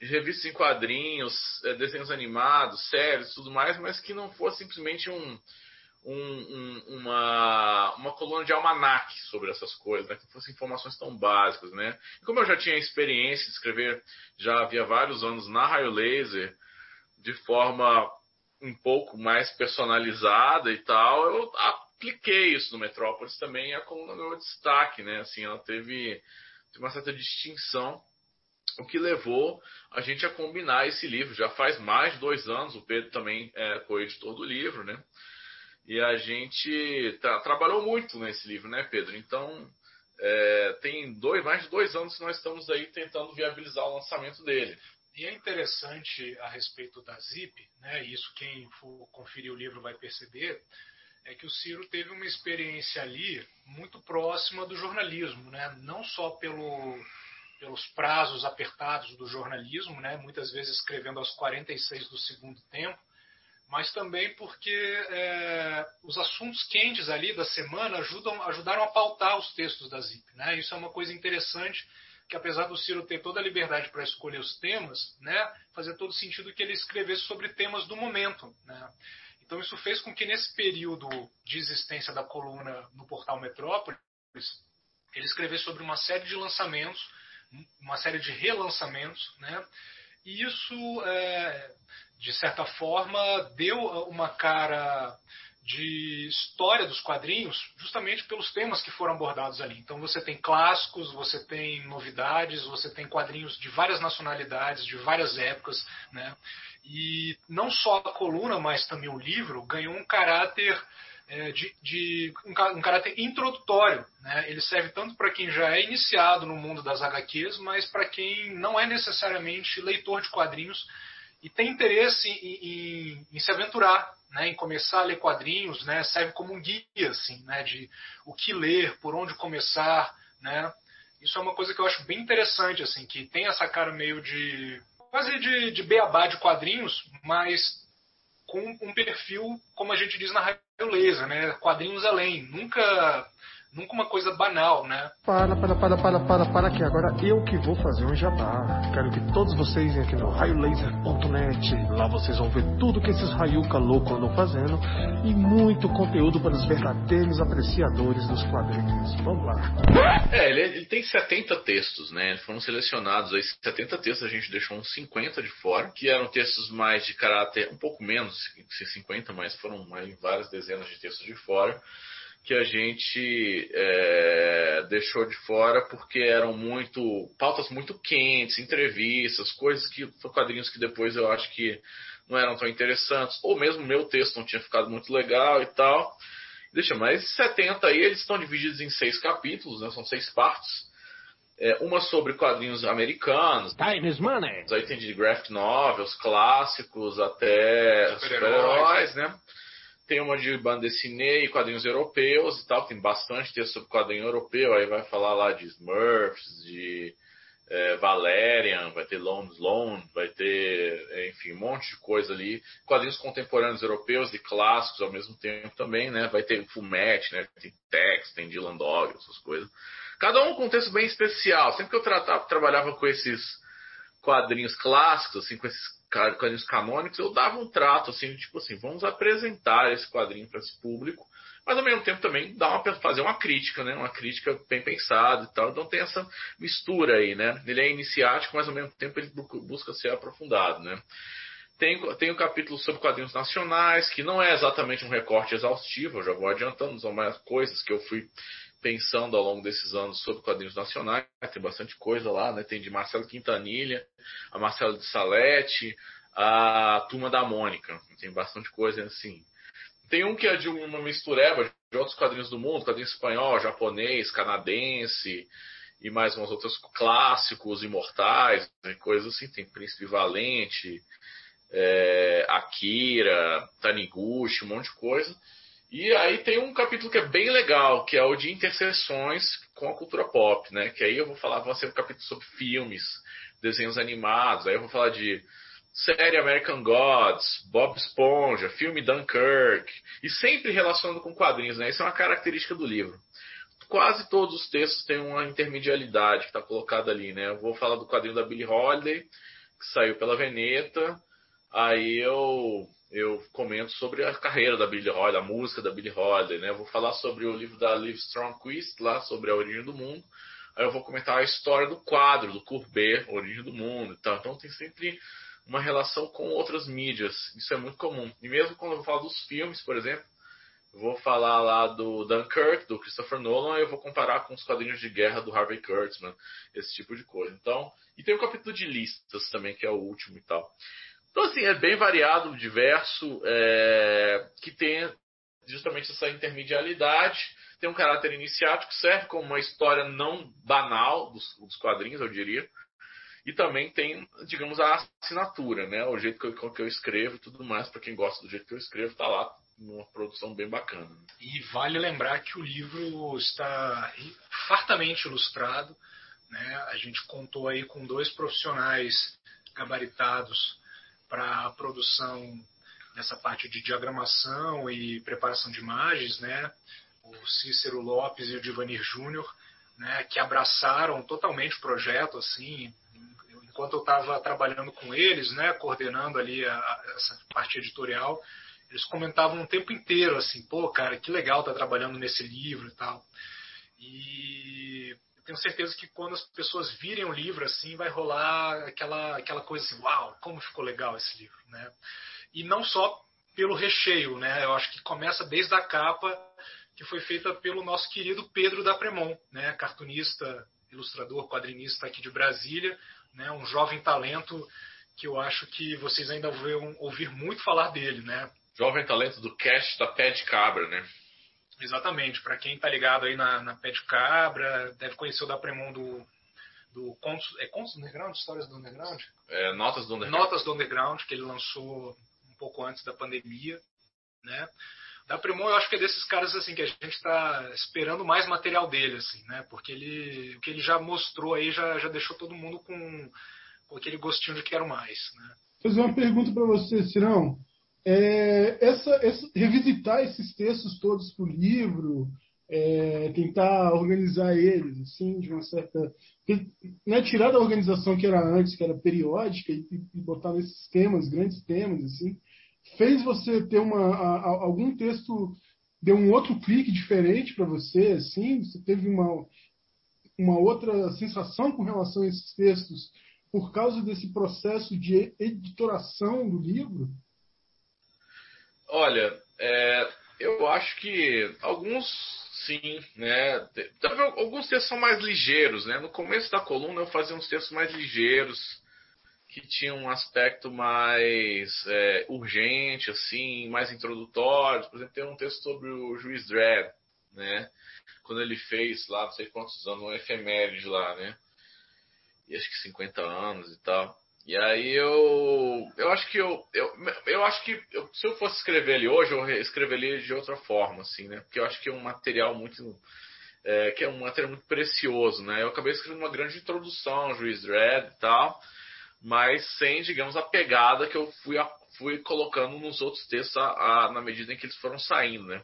revistas em quadrinhos, é, desenhos animados, séries, tudo mais, mas que não fosse simplesmente um, um, um, uma, uma coluna de almanac sobre essas coisas, né? que fossem informações tão básicas. Né? E como eu já tinha experiência de escrever, já havia vários anos na Raio Laser, de forma um pouco mais personalizada e tal, eu apliquei isso no Metrópolis também e a coluna ganhou destaque, né? Assim, ela teve, teve uma certa distinção o que levou a gente a combinar esse livro. Já faz mais de dois anos, o Pedro também é co-editor do livro, né? E a gente trabalhou muito nesse livro, né, Pedro? Então, é, tem dois, mais de dois anos que nós estamos aí tentando viabilizar o lançamento dele. E é interessante a respeito da Zip, né? Isso quem for conferir o livro vai perceber, é que o Ciro teve uma experiência ali muito próxima do jornalismo, né? Não só pelo pelos prazos apertados do jornalismo, né? muitas vezes escrevendo aos 46 do segundo tempo, mas também porque é, os assuntos quentes ali da semana ajudam, ajudaram a pautar os textos da ZIP. Né? Isso é uma coisa interessante, que apesar do Ciro ter toda a liberdade para escolher os temas, né, fazia todo sentido que ele escrevesse sobre temas do momento. Né? Então isso fez com que nesse período de existência da coluna no portal Metrópolis, ele escrevesse sobre uma série de lançamentos uma série de relançamentos, né? E isso, é, de certa forma, deu uma cara de história dos quadrinhos justamente pelos temas que foram abordados ali. Então você tem clássicos, você tem novidades, você tem quadrinhos de várias nacionalidades, de várias épocas, né? E não só a coluna, mas também o livro ganhou um caráter é, de, de um, um, caráter introdutório. Né? Ele serve tanto para quem já é iniciado no mundo das HQs, mas para quem não é necessariamente leitor de quadrinhos e tem interesse em, em, em se aventurar, né? em começar a ler quadrinhos, né? serve como um guia assim, né? de o que ler, por onde começar. Né? Isso é uma coisa que eu acho bem interessante, assim, que tem essa cara meio de quase de, de beabá de quadrinhos, mas com um perfil, como a gente diz na Raio Laser, né? Quadrinhos além. Nunca nunca uma coisa banal, né? Para, para, para, para, para, para que agora eu que vou fazer um jabá. Quero que todos vocês venham aqui no raiolaser.net. Lá vocês vão ver tudo que esses raiuca loucos andam fazendo e muito conteúdo para os verdadeiros apreciadores dos quadrinhos. Vamos lá. É, ele, ele tem 70 textos, né? Foram selecionados aí 70 textos, a gente deixou uns 50 de fora, que eram textos mais de caráter, um pouco menos, 50, mas foram várias dezenas de textos de fora que a gente é, deixou de fora porque eram muito pautas muito quentes, entrevistas, coisas que quadrinhos que depois eu acho que não eram tão interessantes, ou mesmo meu texto não tinha ficado muito legal e tal. Deixa, mas 70 aí eles estão divididos em seis capítulos, né? São seis partes. É, uma sobre quadrinhos americanos. Time is money. Aí tem de graphic novels, clássicos, até super-heróis, super né? Tem uma de banda dessinée e quadrinhos europeus e tal. Tem bastante texto sobre quadrinho europeu. Aí vai falar lá de Smurfs, de é, Valerian, vai ter Lone Sloan, vai ter, enfim, um monte de coisa ali. Quadrinhos contemporâneos europeus e clássicos ao mesmo tempo também, né? Vai ter Fumet, né? Tem Tex, tem Dylan Dog, essas coisas. Cada um com um texto bem especial. Sempre que eu tratava, trabalhava com esses quadrinhos clássicos, assim, com esses quadrinhos canônicos, eu dava um trato assim, tipo assim, vamos apresentar esse quadrinho para esse público, mas ao mesmo tempo também dar uma, fazer uma crítica, né? Uma crítica bem pensada e tal. Então tem essa mistura aí, né? Ele é iniciático, mas ao mesmo tempo ele busca ser aprofundado, né? Tem, tem um capítulo sobre quadrinhos nacionais, que não é exatamente um recorte exaustivo, eu já vou adiantando, são mais coisas que eu fui pensando ao longo desses anos sobre quadrinhos nacionais. Tem bastante coisa lá, né? Tem de Marcelo Quintanilha, a Marcelo de Salete, a Turma da Mônica. Tem bastante coisa assim. Tem um que é de uma mistureba de outros quadrinhos do mundo, quadrinho espanhol, japonês, canadense, e mais uns outros clássicos, imortais, né? coisas assim. Tem Príncipe Valente, é, Akira, Taniguchi, um monte de coisa. E aí tem um capítulo que é bem legal, que é o de interseções com a cultura pop, né? Que aí eu vou falar, vai ser um capítulo sobre filmes, desenhos animados, aí eu vou falar de série American Gods, Bob Esponja, filme Dunkirk, e sempre relacionando com quadrinhos, né? Isso é uma característica do livro. Quase todos os textos têm uma intermedialidade que está colocada ali, né? Eu vou falar do quadrinho da Billie Holiday, que saiu pela Veneta, aí eu eu comento sobre a carreira da Billie Holiday, a música da Billie Holiday, né? Eu vou falar sobre o livro da Liv Strongquist, lá sobre a origem do mundo. Aí eu vou comentar a história do quadro, do Courbet, Origem do Mundo. Então, então tem sempre uma relação com outras mídias. Isso é muito comum. E mesmo quando eu falar dos filmes, por exemplo, eu vou falar lá do Dunkirk, do Christopher Nolan, eu vou comparar com os quadrinhos de guerra do Harvey Kurtzman, esse tipo de coisa. Então, e tem o capítulo de listas também, que é o último e tal. Então, assim, é bem variado, diverso, é, que tem justamente essa intermedialidade, tem um caráter iniciático, serve como uma história não banal dos, dos quadrinhos, eu diria, e também tem, digamos, a assinatura, né? O jeito que eu, que eu escrevo e tudo mais, para quem gosta do jeito que eu escrevo, tá lá numa produção bem bacana. E vale lembrar que o livro está fartamente ilustrado, né? A gente contou aí com dois profissionais gabaritados para a produção dessa parte de diagramação e preparação de imagens, né? O Cícero Lopes e o Divanir Júnior, né? Que abraçaram totalmente o projeto, assim. Enquanto eu estava trabalhando com eles, né? Coordenando ali a, a, essa parte editorial, eles comentavam o tempo inteiro, assim, pô, cara, que legal tá trabalhando nesse livro e tal. E tenho certeza que quando as pessoas virem o livro assim, vai rolar aquela, aquela coisa assim, uau, como ficou legal esse livro, né? E não só pelo recheio, né? Eu acho que começa desde a capa que foi feita pelo nosso querido Pedro da Premon, né? Cartunista, ilustrador, quadrinista aqui de Brasília, né? Um jovem talento que eu acho que vocês ainda vão ouvir muito falar dele, né? Jovem talento do cast da Pé de Cabra, né? Exatamente. Para quem está ligado aí na, na Pé de Cabra, deve conhecer o da Premon do, do Contos, é Contos do Underground? Histórias do Underground? É, Notas do Underground. Notas do Underground, que ele lançou um pouco antes da pandemia. Né? Da Premon, eu acho que é desses caras assim que a gente está esperando mais material dele, assim, né? Porque ele, o que ele já mostrou aí já, já deixou todo mundo com, com aquele gostinho de quero mais, né? Vou fazer uma pergunta para você, Cirão é, essa, essa, revisitar esses textos todos para o livro, é, tentar organizar eles, assim, de uma certa. Né, tirar da organização que era antes, que era periódica, e, e botar nesses temas, grandes temas, assim, fez você ter uma, a, a, algum texto deu um outro clique diferente para você, assim, você teve uma, uma outra sensação com relação a esses textos por causa desse processo de editoração do livro? Olha, é, eu acho que alguns sim, né? Alguns textos são mais ligeiros, né? No começo da coluna eu fazia uns textos mais ligeiros, que tinham um aspecto mais é, urgente, assim, mais introdutório. Por exemplo, tem um texto sobre o juiz Dredd, né? Quando ele fez lá, não sei quantos anos, um efeméride lá, né? E acho que 50 anos e tal. E aí eu. Eu acho que eu. Eu, eu acho que eu, se eu fosse escrever ele hoje, eu escreveria de outra forma, assim, né? Porque eu acho que é um material muito. É, que é um material muito precioso, né? Eu acabei escrevendo uma grande introdução, Juiz Dredd e tal, mas sem, digamos, a pegada que eu fui, fui colocando nos outros textos a, a, na medida em que eles foram saindo, né?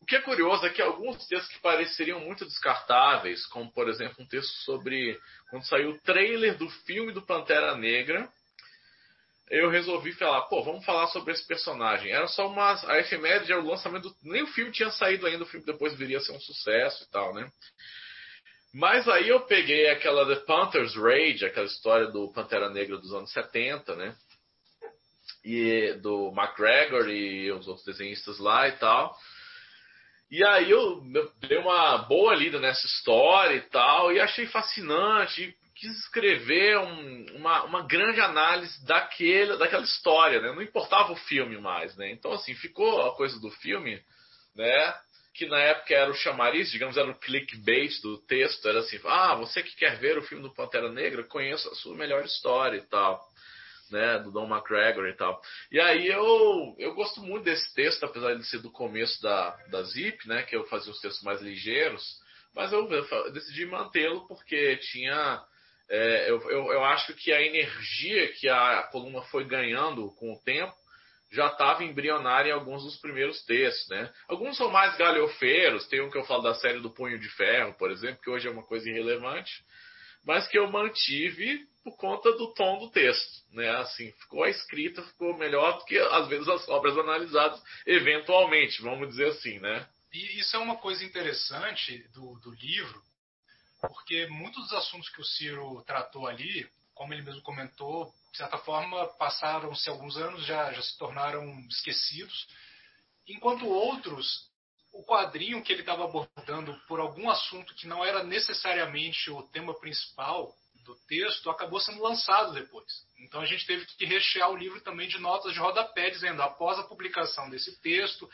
O que é curioso é que alguns textos que pareceriam muito descartáveis, como por exemplo um texto sobre quando saiu o trailer do filme do Pantera Negra, eu resolvi falar, pô, vamos falar sobre esse personagem. Era só uma. A efeméride era o lançamento do. Nem o filme tinha saído ainda, o filme depois viria a ser um sucesso e tal, né? Mas aí eu peguei aquela The Panther's Rage, aquela história do Pantera Negra dos anos 70, né? e do McGregor e os outros desenhistas lá e tal. E aí eu dei uma boa lida nessa história e tal, e achei fascinante, e quis escrever um, uma, uma grande análise daquele, daquela história, né? Não importava o filme mais, né? Então, assim, ficou a coisa do filme, né? Que na época era o chamariz, digamos, era o clickbait do texto, era assim, ah, você que quer ver o filme do Pantera Negra, conheça a sua melhor história e tal né, do Don McGregor e tal. E aí eu, eu gosto muito desse texto, apesar de ser do começo da, da Zip, né, que eu fazia os textos mais ligeiros, mas eu, eu decidi mantê-lo porque tinha. É, eu, eu, eu acho que a energia que a coluna foi ganhando com o tempo já estava embrionária em alguns dos primeiros textos, né? Alguns são mais galhofeiros, tem um que eu falo da série do Punho de Ferro, por exemplo, que hoje é uma coisa irrelevante, mas que eu mantive por conta do tom do texto, né? Assim, ficou a escrita ficou melhor do que às vezes as obras analisadas eventualmente, vamos dizer assim, né? E isso é uma coisa interessante do, do livro, porque muitos dos assuntos que o Ciro tratou ali, como ele mesmo comentou, de certa forma passaram-se alguns anos, já, já se tornaram esquecidos, enquanto outros o quadrinho que ele estava abordando por algum assunto que não era necessariamente o tema principal do texto acabou sendo lançado depois. Então a gente teve que rechear o livro também de notas de rodapé dizendo após a publicação desse texto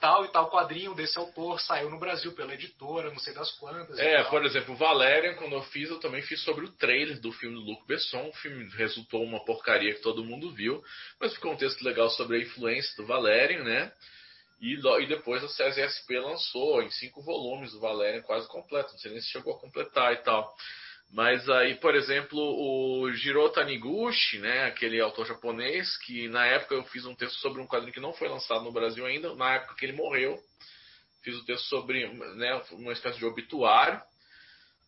tal e tal quadrinho desse autor saiu no Brasil pela editora, não sei das quantas. É, por exemplo, Valerian, quando eu fiz, eu também fiz sobre o trailer do filme do Luc Besson. O filme resultou uma porcaria que todo mundo viu, mas ficou um texto legal sobre a influência do Valerian, né? E, e depois a CSSP lançou em cinco volumes o Valerian quase completo. Não sei nem se chegou a completar e tal. Mas aí, por exemplo, o Jiro Taniguchi, né, aquele autor japonês, que na época eu fiz um texto sobre um quadrinho que não foi lançado no Brasil ainda, na época que ele morreu. Fiz um texto sobre né, uma espécie de obituário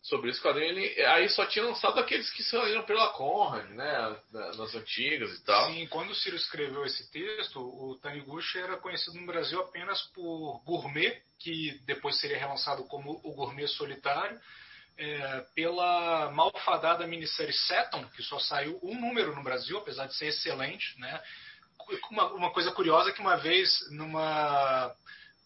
sobre esse quadrinho. Ele, aí só tinha lançado aqueles que saíram pela Conrad, né, nas antigas e tal. Sim, quando o Ciro escreveu esse texto, o Taniguchi era conhecido no Brasil apenas por Gourmet, que depois seria relançado como o Gourmet Solitário é, pela malfadada minissérie Seton, que só saiu um número no Brasil, apesar de ser excelente. Né? Uma, uma coisa curiosa é que uma vez, numa,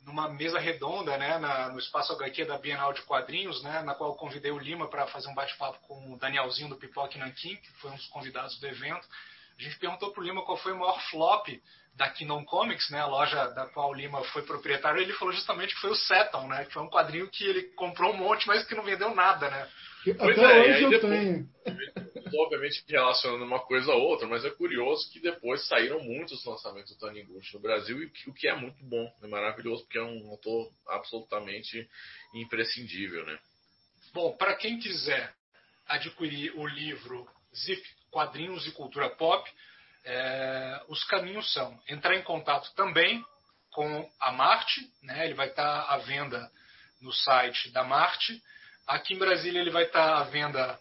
numa mesa redonda né, na, no Espaço HQ da Bienal de Quadrinhos, né, na qual convidei o Lima para fazer um bate-papo com o Danielzinho do Pipoque Nankin, que foi um dos convidados do evento, a gente perguntou para o Lima qual foi o maior flop da Kingdom Comics, né, a loja da qual o Lima foi proprietário, ele falou justamente que foi o Seton, né, que foi um quadrinho que ele comprou um monte, mas que não vendeu nada, né. Pois Até é, hoje eu depois, tenho. Obviamente relacionando uma coisa a outra, mas é curioso que depois saíram muitos lançamentos do Tony Gucci no Brasil, o que é muito bom, é maravilhoso, porque é um autor absolutamente imprescindível, né. Bom, para quem quiser adquirir o livro Zip Quadrinhos e Cultura Pop, é, os caminhos são entrar em contato também com a Marte, né? ele vai estar à venda no site da Marte. Aqui em Brasília ele vai estar à venda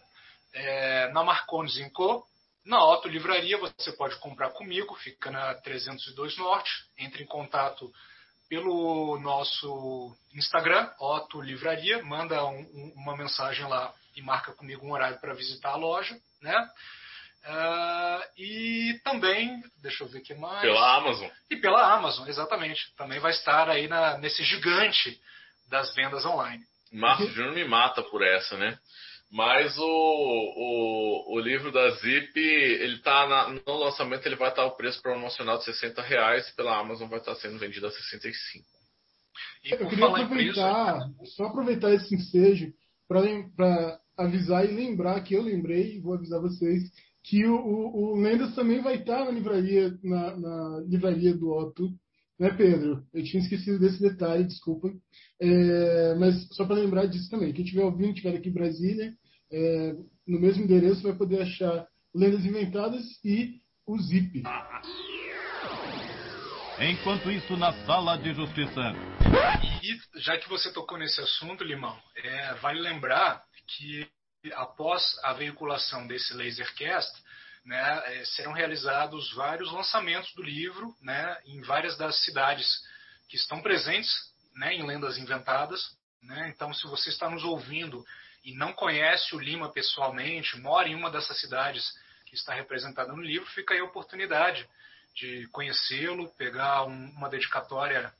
é, na Marcones Co. Na Otto Livraria você pode comprar comigo, fica na 302 Norte. Entre em contato pelo nosso Instagram, Otto Livraria, manda um, um, uma mensagem lá e marca comigo um horário para visitar a loja, né? Uh, e também, deixa eu ver o que mais. Pela Amazon. E pela Amazon, exatamente. Também vai estar aí na, nesse gigante das vendas online. Márcio Júnior me mata por essa, né? Mas o, o, o livro da Zip, ele tá na, no lançamento, ele vai estar o preço promocional de 60 reais e pela Amazon vai estar sendo vendido a 65. E eu queria aproveitar, preço, só aproveitar esse ensejo para avisar e lembrar que eu lembrei, e vou avisar vocês, que o, o, o Lendas também vai estar na livraria, na, na livraria do Otto, né, Pedro? Eu tinha esquecido desse detalhe, desculpa. É, mas só para lembrar disso também, quem estiver ouvindo, estiver aqui em Brasília, é, no mesmo endereço vai poder achar Lendas Inventadas e o Zip. Enquanto isso, na sala de justiça. E já que você tocou nesse assunto, Limão, é, vale lembrar que após a veiculação desse Lasercast, né, é, serão realizados vários lançamentos do livro né, em várias das cidades que estão presentes né, em Lendas Inventadas. Né? Então, se você está nos ouvindo e não conhece o Lima pessoalmente, mora em uma dessas cidades que está representada no livro, fica aí a oportunidade de conhecê-lo, pegar um, uma dedicatória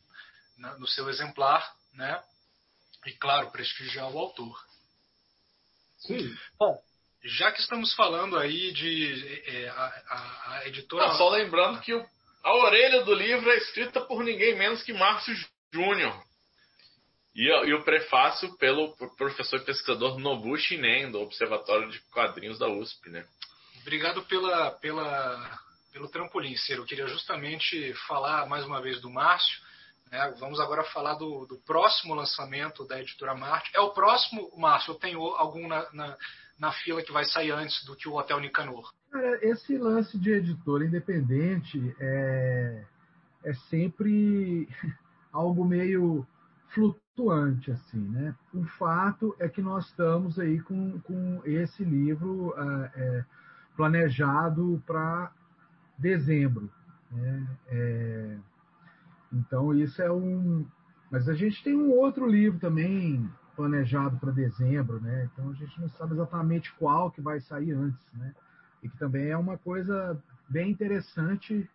na, no seu exemplar, né? E claro, prestigiar o autor. Sim. Bom, já que estamos falando aí de é, a, a, a, editora. Não, só lembrando que o, a orelha do livro é escrita por ninguém menos que Márcio Júnior. E, e, o prefácio pelo professor e pesquisador Nobushi Nen, do Observatório de Quadrinhos da USP, né? Obrigado pela, pela, pelo trampolim, Ciro. Eu queria justamente falar mais uma vez do Márcio. Né? Vamos agora falar do, do, próximo lançamento da editora Marte. É o próximo, Márcio? Eu tenho algum na, na, na, fila que vai sair antes do que o Hotel Nicanor? Cara, esse lance de editora independente é, é sempre algo meio flutuante, assim, né? O fato é que nós estamos aí com, com esse livro uh, é, planejado para dezembro. Né? É, então isso é um. Mas a gente tem um outro livro também planejado para dezembro, né? Então a gente não sabe exatamente qual que vai sair antes, né? E que também é uma coisa bem interessante,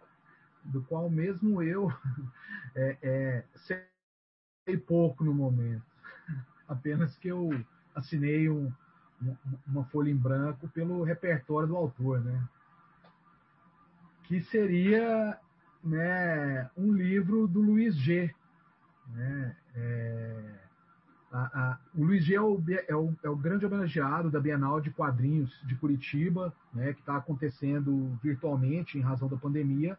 do qual mesmo eu é, é, sei pouco no momento. Apenas que eu assinei um, uma folha em branco pelo repertório do autor, né? Que seria né, um livro do Luiz G. Né? É, a, a, o Luiz G é o, é, o, é o, grande homenageado da Bienal de Quadrinhos de Curitiba, né, que está acontecendo virtualmente em razão da pandemia.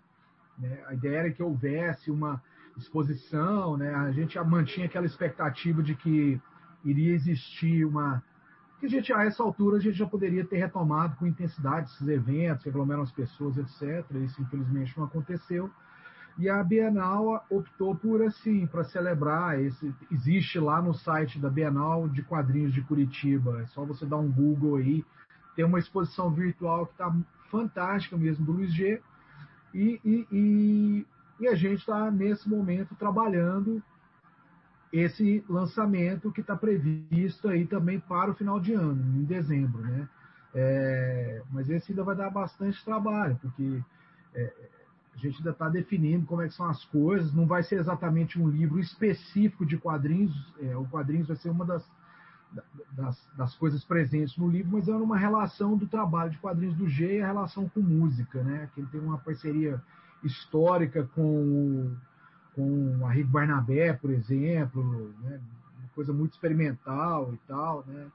Né? A ideia era que houvesse uma exposição, né? a gente mantinha aquela expectativa de que iria existir uma. Que a gente, a essa altura, a gente já poderia ter retomado com intensidade esses eventos, que aglomeram as pessoas, etc. Isso, infelizmente, não aconteceu. E a Bienal optou por assim, para celebrar esse. Existe lá no site da Bienal de Quadrinhos de Curitiba. É só você dar um Google aí. Tem uma exposição virtual que está fantástica mesmo do Luiz G. E, e, e, e a gente está nesse momento trabalhando esse lançamento que está previsto aí também para o final de ano, em dezembro, né? É, mas esse ainda vai dar bastante trabalho, porque é, a gente ainda está definindo como é que são as coisas, não vai ser exatamente um livro específico de quadrinhos, é, o quadrinhos vai ser uma das, das, das, coisas presentes no livro, mas é uma relação do trabalho de quadrinhos do G e a relação com música, né? Que ele tem uma parceria histórica com o com a Rick Barnabé, por exemplo, né? uma coisa muito experimental e tal, né?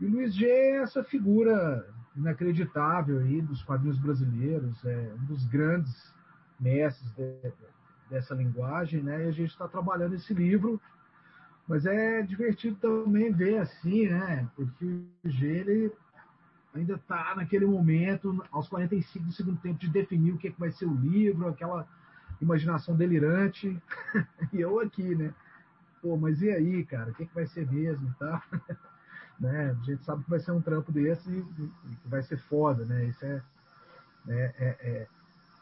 E o Luiz G é essa figura inacreditável aí dos quadrinhos brasileiros, é um dos grandes mestres de, dessa linguagem, né? E a gente está trabalhando esse livro, mas é divertido também ver assim, né? Porque o G ele ainda está naquele momento, aos 45 do segundo tempo, de definir o que, é que vai ser o livro, aquela imaginação delirante, e eu aqui, né? Pô, mas e aí, cara? O que, que vai ser mesmo, tá? né? A gente sabe que vai ser um trampo desse e, que vai ser foda, né? Isso é, é, é, é,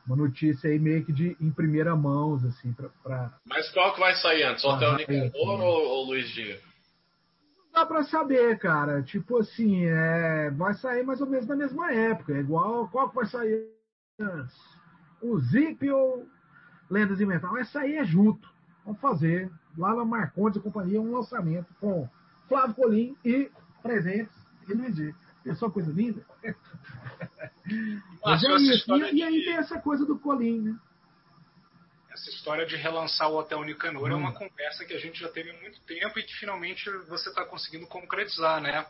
uma notícia aí meio que de em primeira mão, assim, pra, pra... Mas qual que vai sair antes? Hotel ah, Nicanor ou, ou Luiz Dias? dá para saber, cara. Tipo assim, é, vai sair mais ou menos na mesma época. É igual qual que vai sair antes? O Zip ou Lendas Inventadas, mas isso aí é junto. Vamos fazer lá na Marcondes e companhia um lançamento com Flávio Colim e presentes e Luiz G. Pensou coisa linda? Mas é isso. E, e, aí tem essa coisa do Colim, né? Essa história de relançar o Hotel Nicanor hum. é uma conversa que a gente já teve há muito tempo e que finalmente você está conseguindo concretizar, né?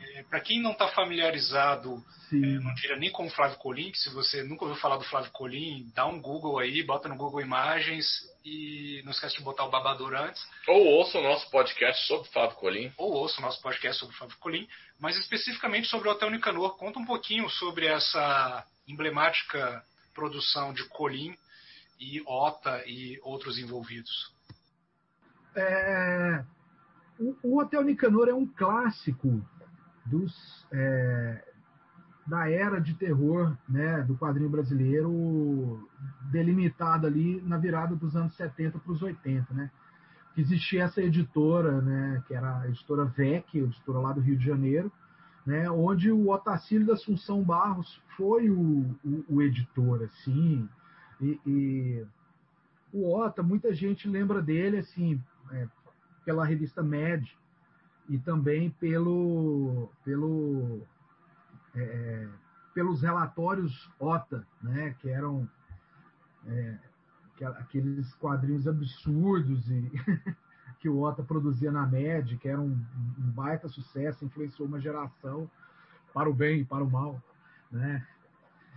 É, para quem não está familiarizado, é, não diria nem com o Flávio Colim, que se você nunca ouviu falar do Flávio Colim, dá um Google aí, bota no Google Imagens e não esquece de botar o babador antes. Ou ouça o nosso podcast sobre o Flávio Colim. Ou ouça o nosso podcast sobre o Flávio Colim, mas especificamente sobre o Hotel Nicanor. Conta um pouquinho sobre essa emblemática produção de Colim e Ota e outros envolvidos. É, o Hotel Nicanor é um clássico dos, é, da era de terror né, do quadrinho brasileiro, delimitada ali na virada dos anos 70 para os 80. Né? Que existia essa editora, né, que era a editora VEC, editora lá do Rio de Janeiro, né, onde o Otacílio da Assunção Barros foi o, o, o editor, assim, E, e o Ota, muita gente lembra dele assim é, pela revista Mad e também pelo, pelo é, pelos relatórios OTA, né, que eram é, aqueles quadrinhos absurdos e que o Ota produzia na MED, que era um, um, baita sucesso, influenciou uma geração para o bem e para o mal, né?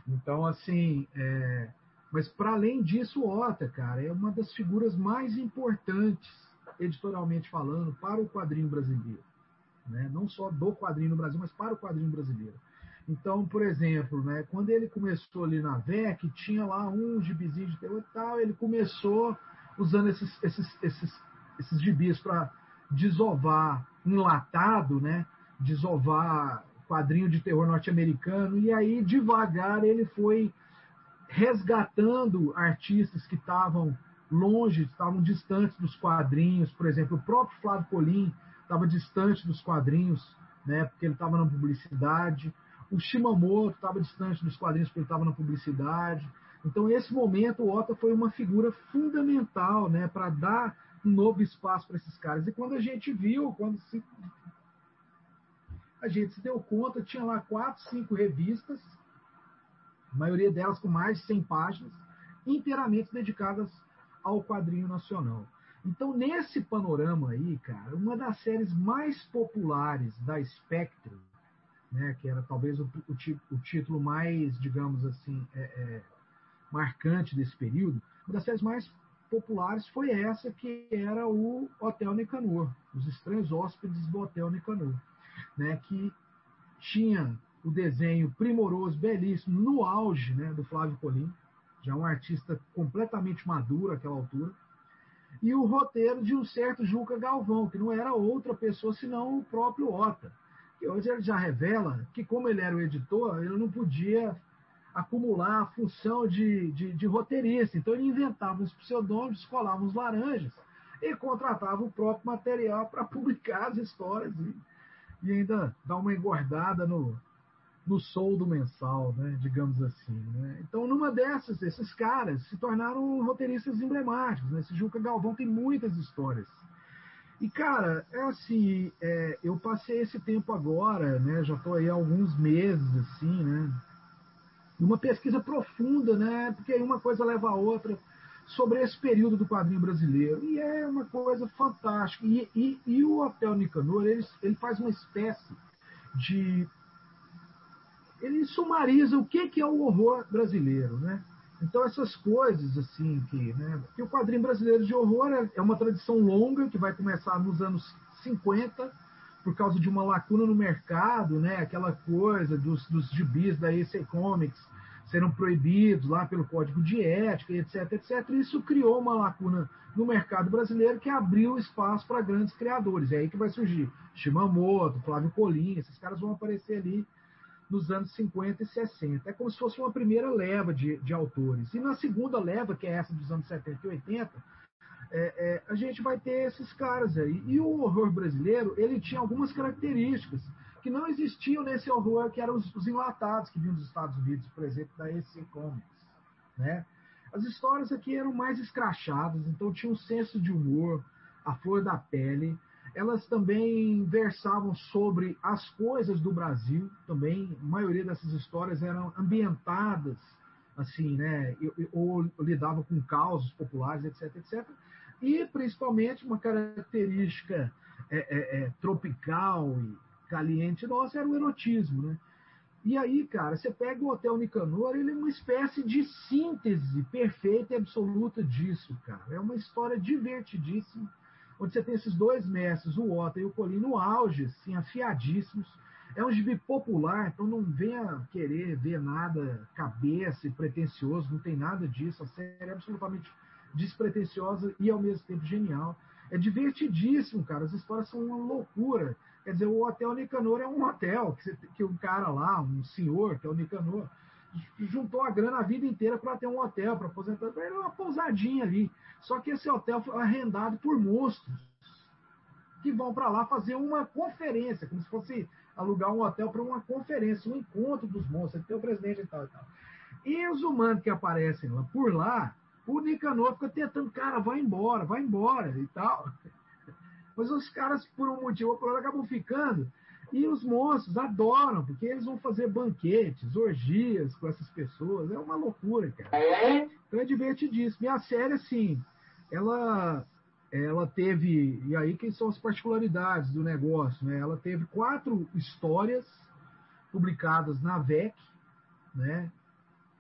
Então, assim, é... mas para além disso, o Ota, cara, é uma das figuras mais importantes, editorialmente falando, para o quadrinho brasileiro, né? Não só do quadrinho no Brasil, mas para o quadrinho brasileiro. Então, por exemplo, né, quando ele começou ali na VEC, tinha lá um gibizinho de terror e tal, ele começou usando esses, esses, esses, esses gibis para desovar enlatado, né, desovar quadrinho de terror norte-americano, e aí devagar ele foi resgatando artistas que estavam longe, estavam distantes dos quadrinhos, por exemplo, o próprio Flávio Colim estava distante dos quadrinhos, né, porque ele estava na publicidade. O Shimamoto estava distante dos quadrinhos porque ele estava na publicidade. Então, nesse momento, o Ota foi uma figura fundamental né, para dar um novo espaço para esses caras. E quando a gente viu, quando se... a gente se deu conta, tinha lá quatro, cinco revistas, a maioria delas com mais de 100 páginas, inteiramente dedicadas ao quadrinho nacional. Então, nesse panorama aí, cara, uma das séries mais populares da Spectrum né, que era talvez o, o, o título mais, digamos assim, é, é, marcante desse período, uma das séries mais populares foi essa, que era o Hotel Nicanor, Os Estranhos Hóspedes do Hotel Nicanor, né, que tinha o desenho primoroso, belíssimo, no auge né, do Flávio Colim, já um artista completamente maduro àquela altura, e o roteiro de um certo Juca Galvão, que não era outra pessoa senão o próprio Ota hoje ele já revela que, como ele era o editor, ele não podia acumular a função de, de, de roteirista. Então ele inventava uns pseudônimos, colava uns laranjas e contratava o próprio material para publicar as histórias e, e, ainda dar uma engordada no, no soldo mensal, né, digamos assim. Né? Então, numa dessas, esses caras se tornaram roteiristas emblemáticos. Né? Esse Juca Galvão tem muitas histórias e, cara, é assim, é, eu passei esse tempo agora, né? Já estou aí há alguns meses, assim, né? Uma pesquisa profunda, né? Porque aí uma coisa leva a outra sobre esse período do quadrinho brasileiro. E é uma coisa fantástica. E, e, e o Hotel Nicanor, ele, ele faz uma espécie de. Ele sumariza o que, que é o horror brasileiro, né? Então, essas coisas, assim, que, né, que o quadrinho brasileiro de horror é, é uma tradição longa, que vai começar nos anos 50, por causa de uma lacuna no mercado, né, aquela coisa dos, dos gibis da EC Comics serão proibidos lá pelo código de ética, etc, etc. Isso criou uma lacuna no mercado brasileiro que abriu espaço para grandes criadores. É aí que vai surgir Shimamoto, Flávio Colim, esses caras vão aparecer ali nos anos 50 e 60. É como se fosse uma primeira leva de, de autores. E na segunda leva, que é essa dos anos 70 e 80, é, é, a gente vai ter esses caras aí. E o horror brasileiro, ele tinha algumas características que não existiam nesse horror, que eram os, os enlatados que vinham dos Estados Unidos, por exemplo, da EC Comics. Né? As histórias aqui eram mais escrachadas, então tinha um senso de humor, a flor da pele, elas também versavam sobre as coisas do Brasil, também, a maioria dessas histórias eram ambientadas, assim, né, ou, lidavam com causos populares, etc, etc. E, principalmente, uma característica é, é, é, tropical e caliente nossa era o erotismo, né? E aí, cara, você pega o Hotel Nicanor, ele é uma espécie de síntese perfeita e absoluta disso, cara. É uma história divertidíssima onde você tem esses dois mestres, o Otto e o Colin, no auge, assim, afiadíssimos. É um gibi popular, então não venha querer ver nada cabeça e pretencioso, não tem nada disso. A série é absolutamente despretensiosa e ao mesmo tempo genial. É divertidíssimo, cara. As histórias são uma loucura. Quer dizer, o Hotel Nicanor é um hotel que, que um cara lá, um senhor, que é o Nicanor, juntou a grana a vida inteira para ter um hotel, para aposentar. Era uma pousadinha ali. Só que esse hotel foi arrendado por monstros que vão para lá fazer uma conferência, como se fosse alugar um hotel para uma conferência, um encontro dos monstros, tem o presidente e tal e tal. E os humanos que aparecem lá por lá, o Nicanor fica tentando, cara, vai embora, vai embora e tal. Mas os caras, por um motivo ou por outro, acabam ficando. E os monstros adoram, porque eles vão fazer banquetes, orgias com essas pessoas. É uma loucura, cara. Então é divertidíssimo. E a série, assim, ela, ela teve. E aí que são as particularidades do negócio, né? Ela teve quatro histórias publicadas na VEC, né?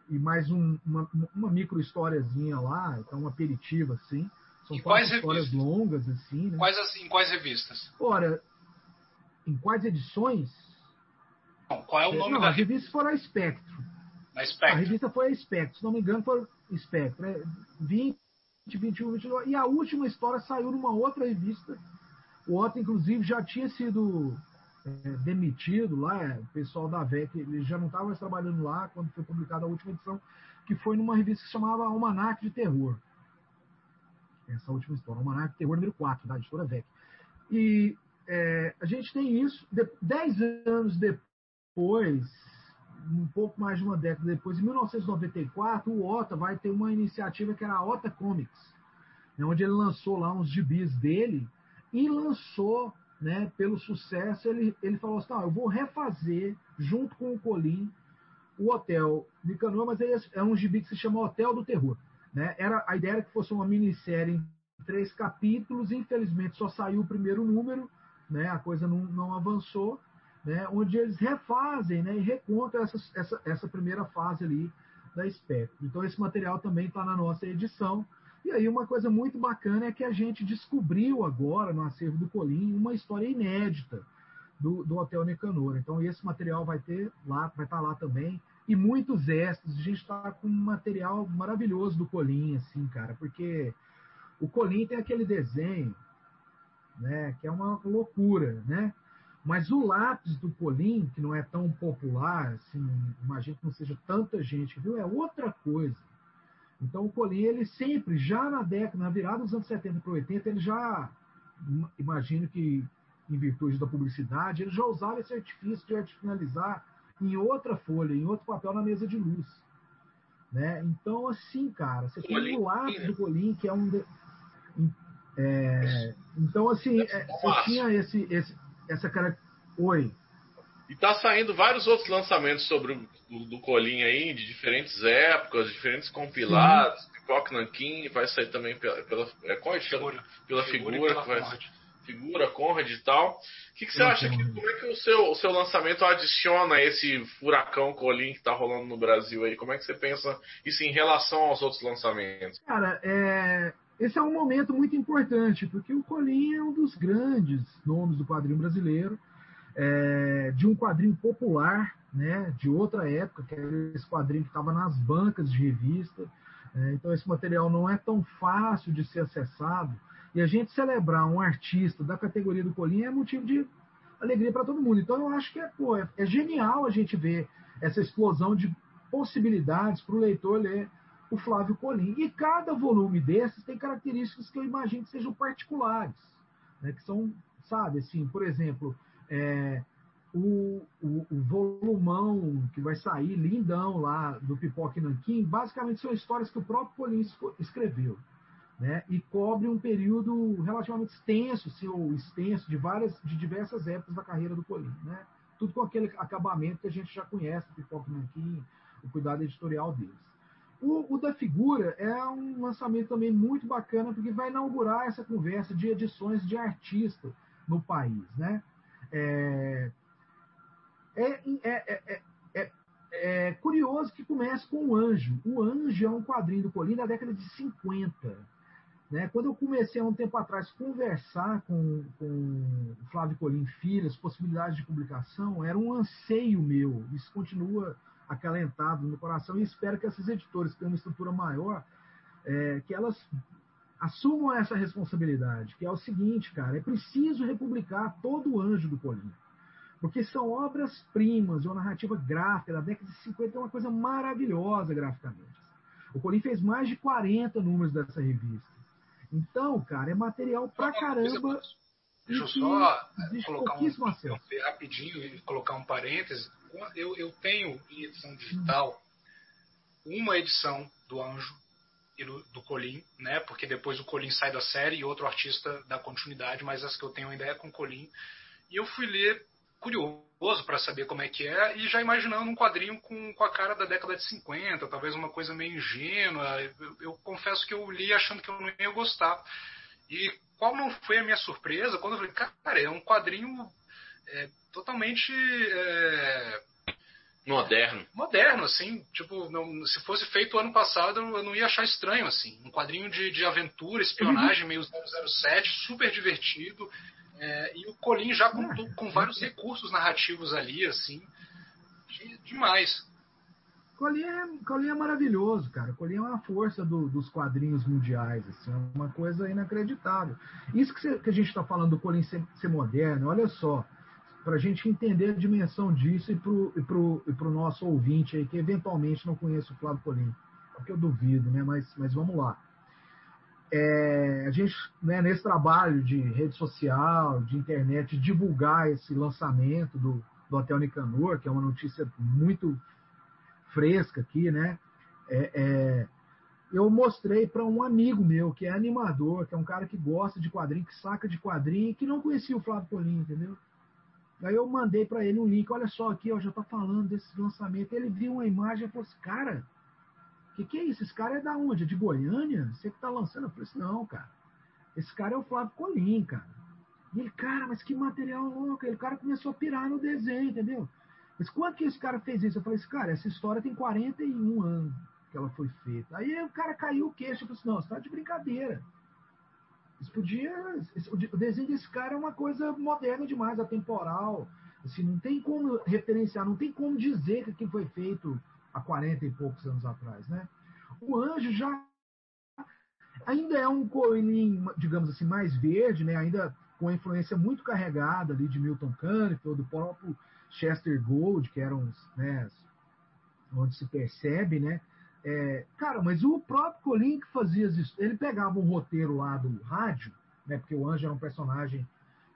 E mais um, uma, uma micro historiazinha lá, então uma aperitiva, assim. São Em quatro quais histórias revistas? longas, assim, né? Quais, as- em quais revistas? Ora, em quais edições? Qual é o nome não, da a revista foi a Spectro. Da A revista foi a Spectro, se não me engano, foi a Spectro. É 20, 21, 22. E a última história saiu numa outra revista. O Otto, inclusive, já tinha sido é, demitido lá. é, O pessoal da VEC, ele já não estava mais trabalhando lá quando foi publicada a última edição, que foi numa revista que chamava Almanac de Terror. Essa última história, Almanac de Terror número 4, da editora VEC. E é, a gente tem isso. De, dez anos depois, um pouco mais de uma década depois, em 1994, o Ota vai ter uma iniciativa que era a Ota Comics, né, onde ele lançou lá uns gibis dele e lançou, né, pelo sucesso, ele, ele falou assim, "Não, eu vou refazer, junto com o Colim, o Hotel Nicanor, mas ele é um gibi que se chama Hotel do Terror. Né? Era, a ideia era que fosse uma minissérie em três capítulos, infelizmente só saiu o primeiro número, né? a coisa não, não avançou, né? onde eles refazem né? e recontam essa, essa, essa primeira fase ali da Spectre. Então esse material também está na nossa edição. E aí uma coisa muito bacana é que a gente descobriu agora no acervo do Colim uma história inédita do, do Hotel Nicanor. Então esse material vai ter lá, vai estar lá também e muitos extras. A gente está com um material maravilhoso do Colim, assim, cara, porque o Colim tem aquele desenho, né, que é uma loucura, né? Mas o lápis do Colim, que não é tão popular, assim, imagino que não seja tanta gente viu, é outra coisa. Então o Colim, ele sempre, já na década, na virada dos anos 70 para 80, ele já, im- imagino que em virtude da publicidade, ele já usava esse artifício de arte finalizar em outra folha, em outro papel na mesa de luz. Né? Então, assim, cara, você tem Colim, o lápis do Colim, que é um. de- é, então, assim, é, você Massa. tinha esse, esse, essa cara. Oi. E tá saindo vários outros lançamentos sobre o do, do Colim aí, de diferentes épocas, diferentes compilados. Pipoca Nankin vai sair também pela. pela é, qual é a Figura. Pela Figura figura, e pela que vai, Conrad. figura, Conrad e tal. O que, que você acha que como é que o seu, o seu lançamento adiciona esse furacão Colim que tá rolando no Brasil aí? Como é que você pensa isso em relação aos outros lançamentos? Cara, é, esse é um momento muito importante, porque o Colim é um dos grandes nomes do quadrinho brasileiro, é, de um quadrinho popular, né, de outra época, que era esse quadrinho que estava nas bancas de revista. né, então, esse material não é tão fácil de ser acessado. E a gente celebrar um artista da categoria do Colim é motivo de alegria para todo mundo. Então, eu acho que é, pô, é, é genial a gente ver essa explosão de possibilidades para o leitor ler o Flávio Colim. E cada volume desses tem características que eu imagino que sejam particulares, né? que são, sabe, assim, por exemplo, é, o, o, o volumão que vai sair, lindão lá, do Pipoque Nanquim, basicamente são histórias que o próprio Colim escreveu. Né? E cobre um período relativamente extenso, seu extenso, de várias, de diversas épocas da carreira do Colim. Né? Tudo com aquele acabamento que a gente já conhece, do Pipoque Nanquim, o cuidado editorial deles. O, o da Figura é um lançamento também muito bacana, porque vai inaugurar essa conversa de edições de artista no país. Né? É, é, é, é, é, é, é curioso que comece com o Anjo. O Anjo é um quadrinho do Colim da década de 50. Né? Quando eu comecei há um tempo atrás conversar com, com o Flávio Colim Filho, as possibilidades de publicação, era um anseio meu. Isso continua acalentado no coração e espero que essas editoras que têm uma estrutura maior, é, que elas assumam essa responsabilidade, que é o seguinte, cara, é preciso republicar todo o Anjo do Colim. Porque são obras-primas uma narrativa gráfica da década de 50, é uma coisa maravilhosa graficamente. O Colim fez mais de 40 números dessa revista. Então, cara, é material pra caramba. Deixa eu só existe colocar um, rapidinho e colocar um parêntese. Eu, eu tenho em edição digital uma edição do Anjo e do, do né? Porque depois o Colin sai da série e outro artista dá continuidade, mas as que eu tenho ainda é com o Colin. E eu fui ler curioso para saber como é que é e já imaginando um quadrinho com, com a cara da década de 50, talvez uma coisa meio ingênua. Eu, eu confesso que eu li achando que eu não ia gostar. E qual não foi a minha surpresa quando eu falei, cara, é um quadrinho é, totalmente é, Moderno. moderno, assim, tipo, não, se fosse feito ano passado, eu não ia achar estranho, assim. Um quadrinho de, de aventura, espionagem, meio 007, super divertido. É, e o Colin já com, com vários recursos narrativos ali, assim. de- demais. Colin é, Colin é maravilhoso, cara. Colin é uma força do- dos quadrinhos mundiais, assim, é uma coisa inacreditável. Isso que, cê- que a gente está falando do Colin ser, ser moderno, olha só, para a gente entender a dimensão disso e e pro nosso ouvinte aí, que eventualmente não conhece o Flávio Colin, porque eu duvido, né? Mas, mas vamos lá. É, a gente, né, nesse trabalho de rede social, de internet, divulgar esse lançamento do, do Hotel Nicanor, que é uma notícia muito fresca aqui, né? É, é, eu mostrei para um amigo meu que é animador, que é um cara que gosta de quadrinho, que saca de quadrinho, que não conhecia o Flávio Colim, entendeu? Aí eu mandei para ele um link, olha só aqui, ó, já tá falando desse lançamento. Ele viu uma imagem e falou assim, cara, o que, que é isso? Esse cara é da onde? É de Goiânia? Você que tá lançando? Eu falei assim, não, cara. Esse cara é o Flávio Colim, cara. E ele, cara, mas que material louco. Ele, cara começou a pirar no desenho, entendeu? Mas quando que esse cara fez isso? Eu falei assim, cara, essa história tem 41 anos que ela foi feita. Aí o cara caiu o queixo. Eu falei assim, não, você tá de brincadeira. Isso. O desenho desse cara é uma coisa moderna demais, atemporal. Assim, não tem como referenciar, não tem como dizer que aquilo foi feito há 40 e poucos anos atrás, né? O Anjo já ainda é um Coelhinho, digamos assim, mais verde, né? Ainda com a influência muito carregada ali de Milton Caniff, do próprio Chester Gold, que eram né, onde se percebe, né? É, cara, mas o próprio Colin que fazia isso, ele pegava um roteiro lá do rádio, né? Porque o Anjo era um personagem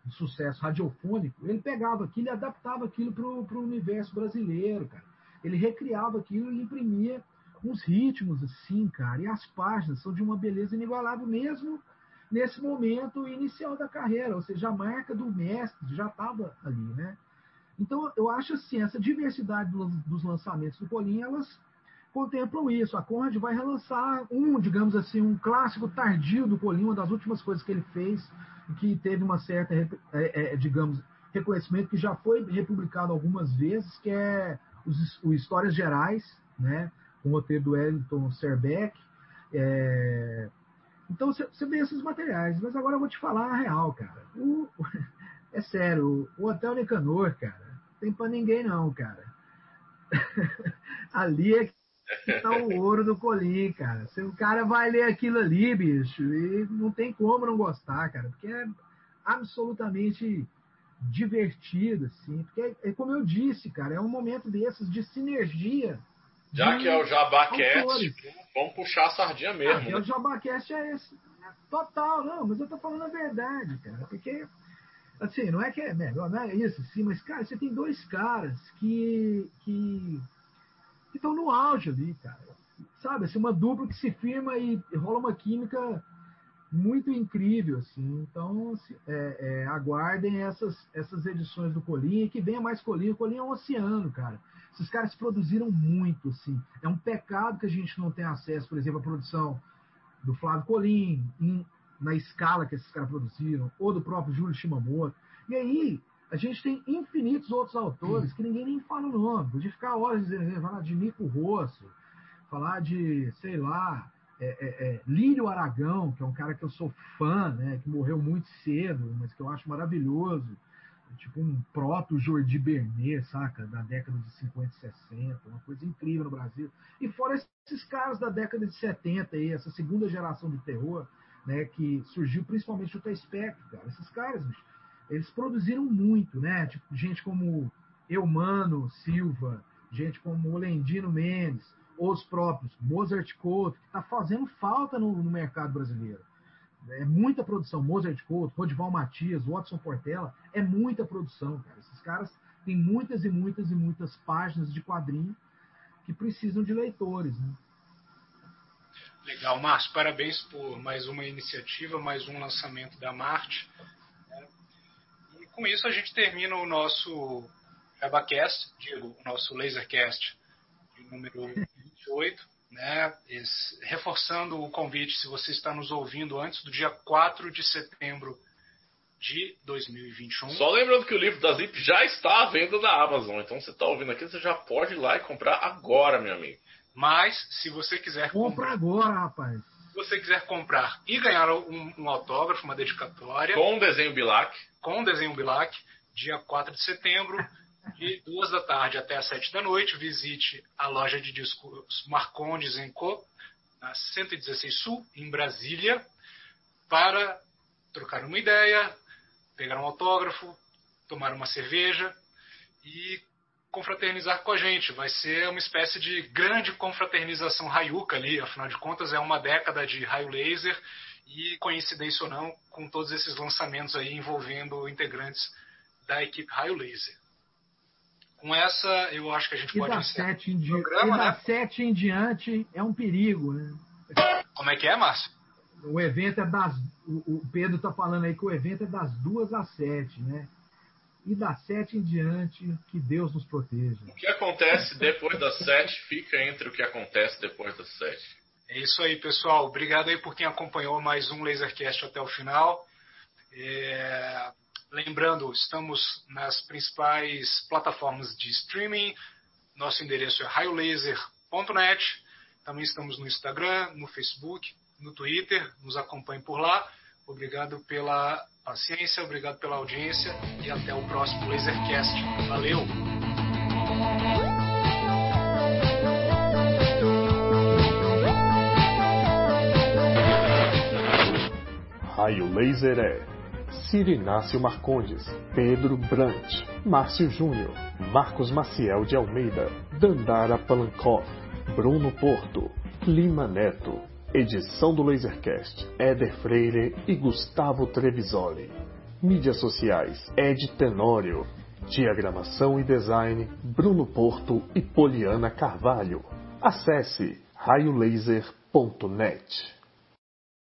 de sucesso radiofônico, ele pegava aquilo e adaptava aquilo para o universo brasileiro, cara. Ele recriava aquilo e imprimia uns ritmos assim, cara. E as páginas são de uma beleza inigualável mesmo nesse momento inicial da carreira, ou seja, a marca do mestre já estava ali, né? Então, eu acho assim, essa diversidade dos lançamentos do Colin, elas contemplam isso. A Conrad vai relançar um, digamos assim, um clássico tardio do Colin, uma das últimas coisas que ele fez, que teve uma certa, é, é, digamos, reconhecimento, que já foi republicado algumas vezes, que é os, os Histórias Gerais, né? O roteiro do Wellington Serbeck. É... Então, você vê esses materiais. Mas agora eu vou te falar a real, cara. O... É sério, o Hotel Nicanor, cara, tem pra ninguém não, cara. ali é tá o ouro do Colim, cara. Se o cara vai ler aquilo ali, bicho, e não tem como não gostar, cara, porque é absolutamente divertido, assim. Porque, é, é como eu disse, cara, é um momento desses de sinergia. Já de que é o autores. vamos puxar a sardinha mesmo. Ah, né? o Jabacast é esse. É total, não, mas eu tô falando a verdade, cara. Porque, assim, não é que é melhor, não é isso, sim, mas, cara, você tem dois caras que. que estão no auge ali, cara. Sabe, assim, uma dupla que se firma e rola uma química muito incrível, assim. Então, é, é, aguardem essas, essas edições do Colinha e que venha mais Colinha. O Colinha é um oceano, cara. Esses caras produziram muito, assim. É um pecado que a gente não tem acesso, por exemplo, à produção do Flávio Colim, na escala que esses caras produziram, ou do próprio Júlio Shimamoto. E aí, a gente tem infinitos outros autores que ninguém nem fala o nome. Podia ficar horas dizendo, falar de Nico Rosso, falar de, sei lá, é, é, é, Lírio Aragão, que é um cara que eu sou fã, né, que morreu muito cedo, mas que eu acho maravilhoso. Tipo um proto Jordi Bernet, saca? Da década de 50 e 60, uma coisa incrível no Brasil. E fora esses caras da década de 70 aí, essa segunda geração de terror, né, que surgiu principalmente do Spectre, cara. Esses caras, bicho, eles produziram muito, né? Tipo, gente como Eumano Silva, gente como Olendino Mendes, os próprios Mozart Couto, que está fazendo falta no, no, mercado brasileiro. É muita produção. Mozart Couto, Rodival Matias, Watson Portela, é muita produção, cara. Esses caras têm muitas e muitas e muitas páginas de quadrinho que precisam de leitores. Né? Legal, Márcio, parabéns por mais uma iniciativa, mais um lançamento da Marte. Com isso a gente termina o nosso Jabacast, digo, o nosso Lasercast de número 28. Né? Esse, reforçando o convite, se você está nos ouvindo antes do dia 4 de setembro de 2021. Só lembrando que o livro da Zip já está à venda na Amazon. Então você está ouvindo aqui, você já pode ir lá e comprar agora, meu amigo. Mas, se você quiser comprar. Compra agora, rapaz. Se você quiser comprar e ganhar um, um autógrafo, uma dedicatória. Com um desenho Bilac. Com um desenho Bilac, dia 4 de setembro, de duas da tarde até as sete da noite. Visite a loja de discos Marcondes Co., na 116 Sul, em Brasília, para trocar uma ideia, pegar um autógrafo, tomar uma cerveja e confraternizar com a gente. Vai ser uma espécie de grande confraternização raiuca ali, afinal de contas é uma década de raio laser e coincidência ou não com todos esses lançamentos aí envolvendo integrantes da equipe raio laser. Com essa, eu acho que a gente e pode encerrar sete o programa, e da né? sete em diante é um perigo, né? Como é que é, Márcio? O evento é das. O Pedro está falando aí que o evento é das duas às sete, né? E das sete em diante, que Deus nos proteja. O que acontece depois das sete fica entre o que acontece depois das sete. É isso aí, pessoal. Obrigado aí por quem acompanhou mais um Lasercast até o final. É... Lembrando, estamos nas principais plataformas de streaming. Nosso endereço é raiolaser.net. Também estamos no Instagram, no Facebook, no Twitter. Nos acompanhe por lá. Obrigado pela paciência, obrigado pela audiência e até o próximo Lasercast. Valeu! Raio Laser é Ciro Inácio Marcondes, Pedro Brant, Márcio Júnior, Marcos Maciel de Almeida, Dandara Palankoff, Bruno Porto, Lima Neto, Edição do Lasercast, Éder Freire e Gustavo Trevisoli. Mídias sociais, Ed Tenório. Diagramação e design, Bruno Porto e Poliana Carvalho. Acesse raiolaser.net.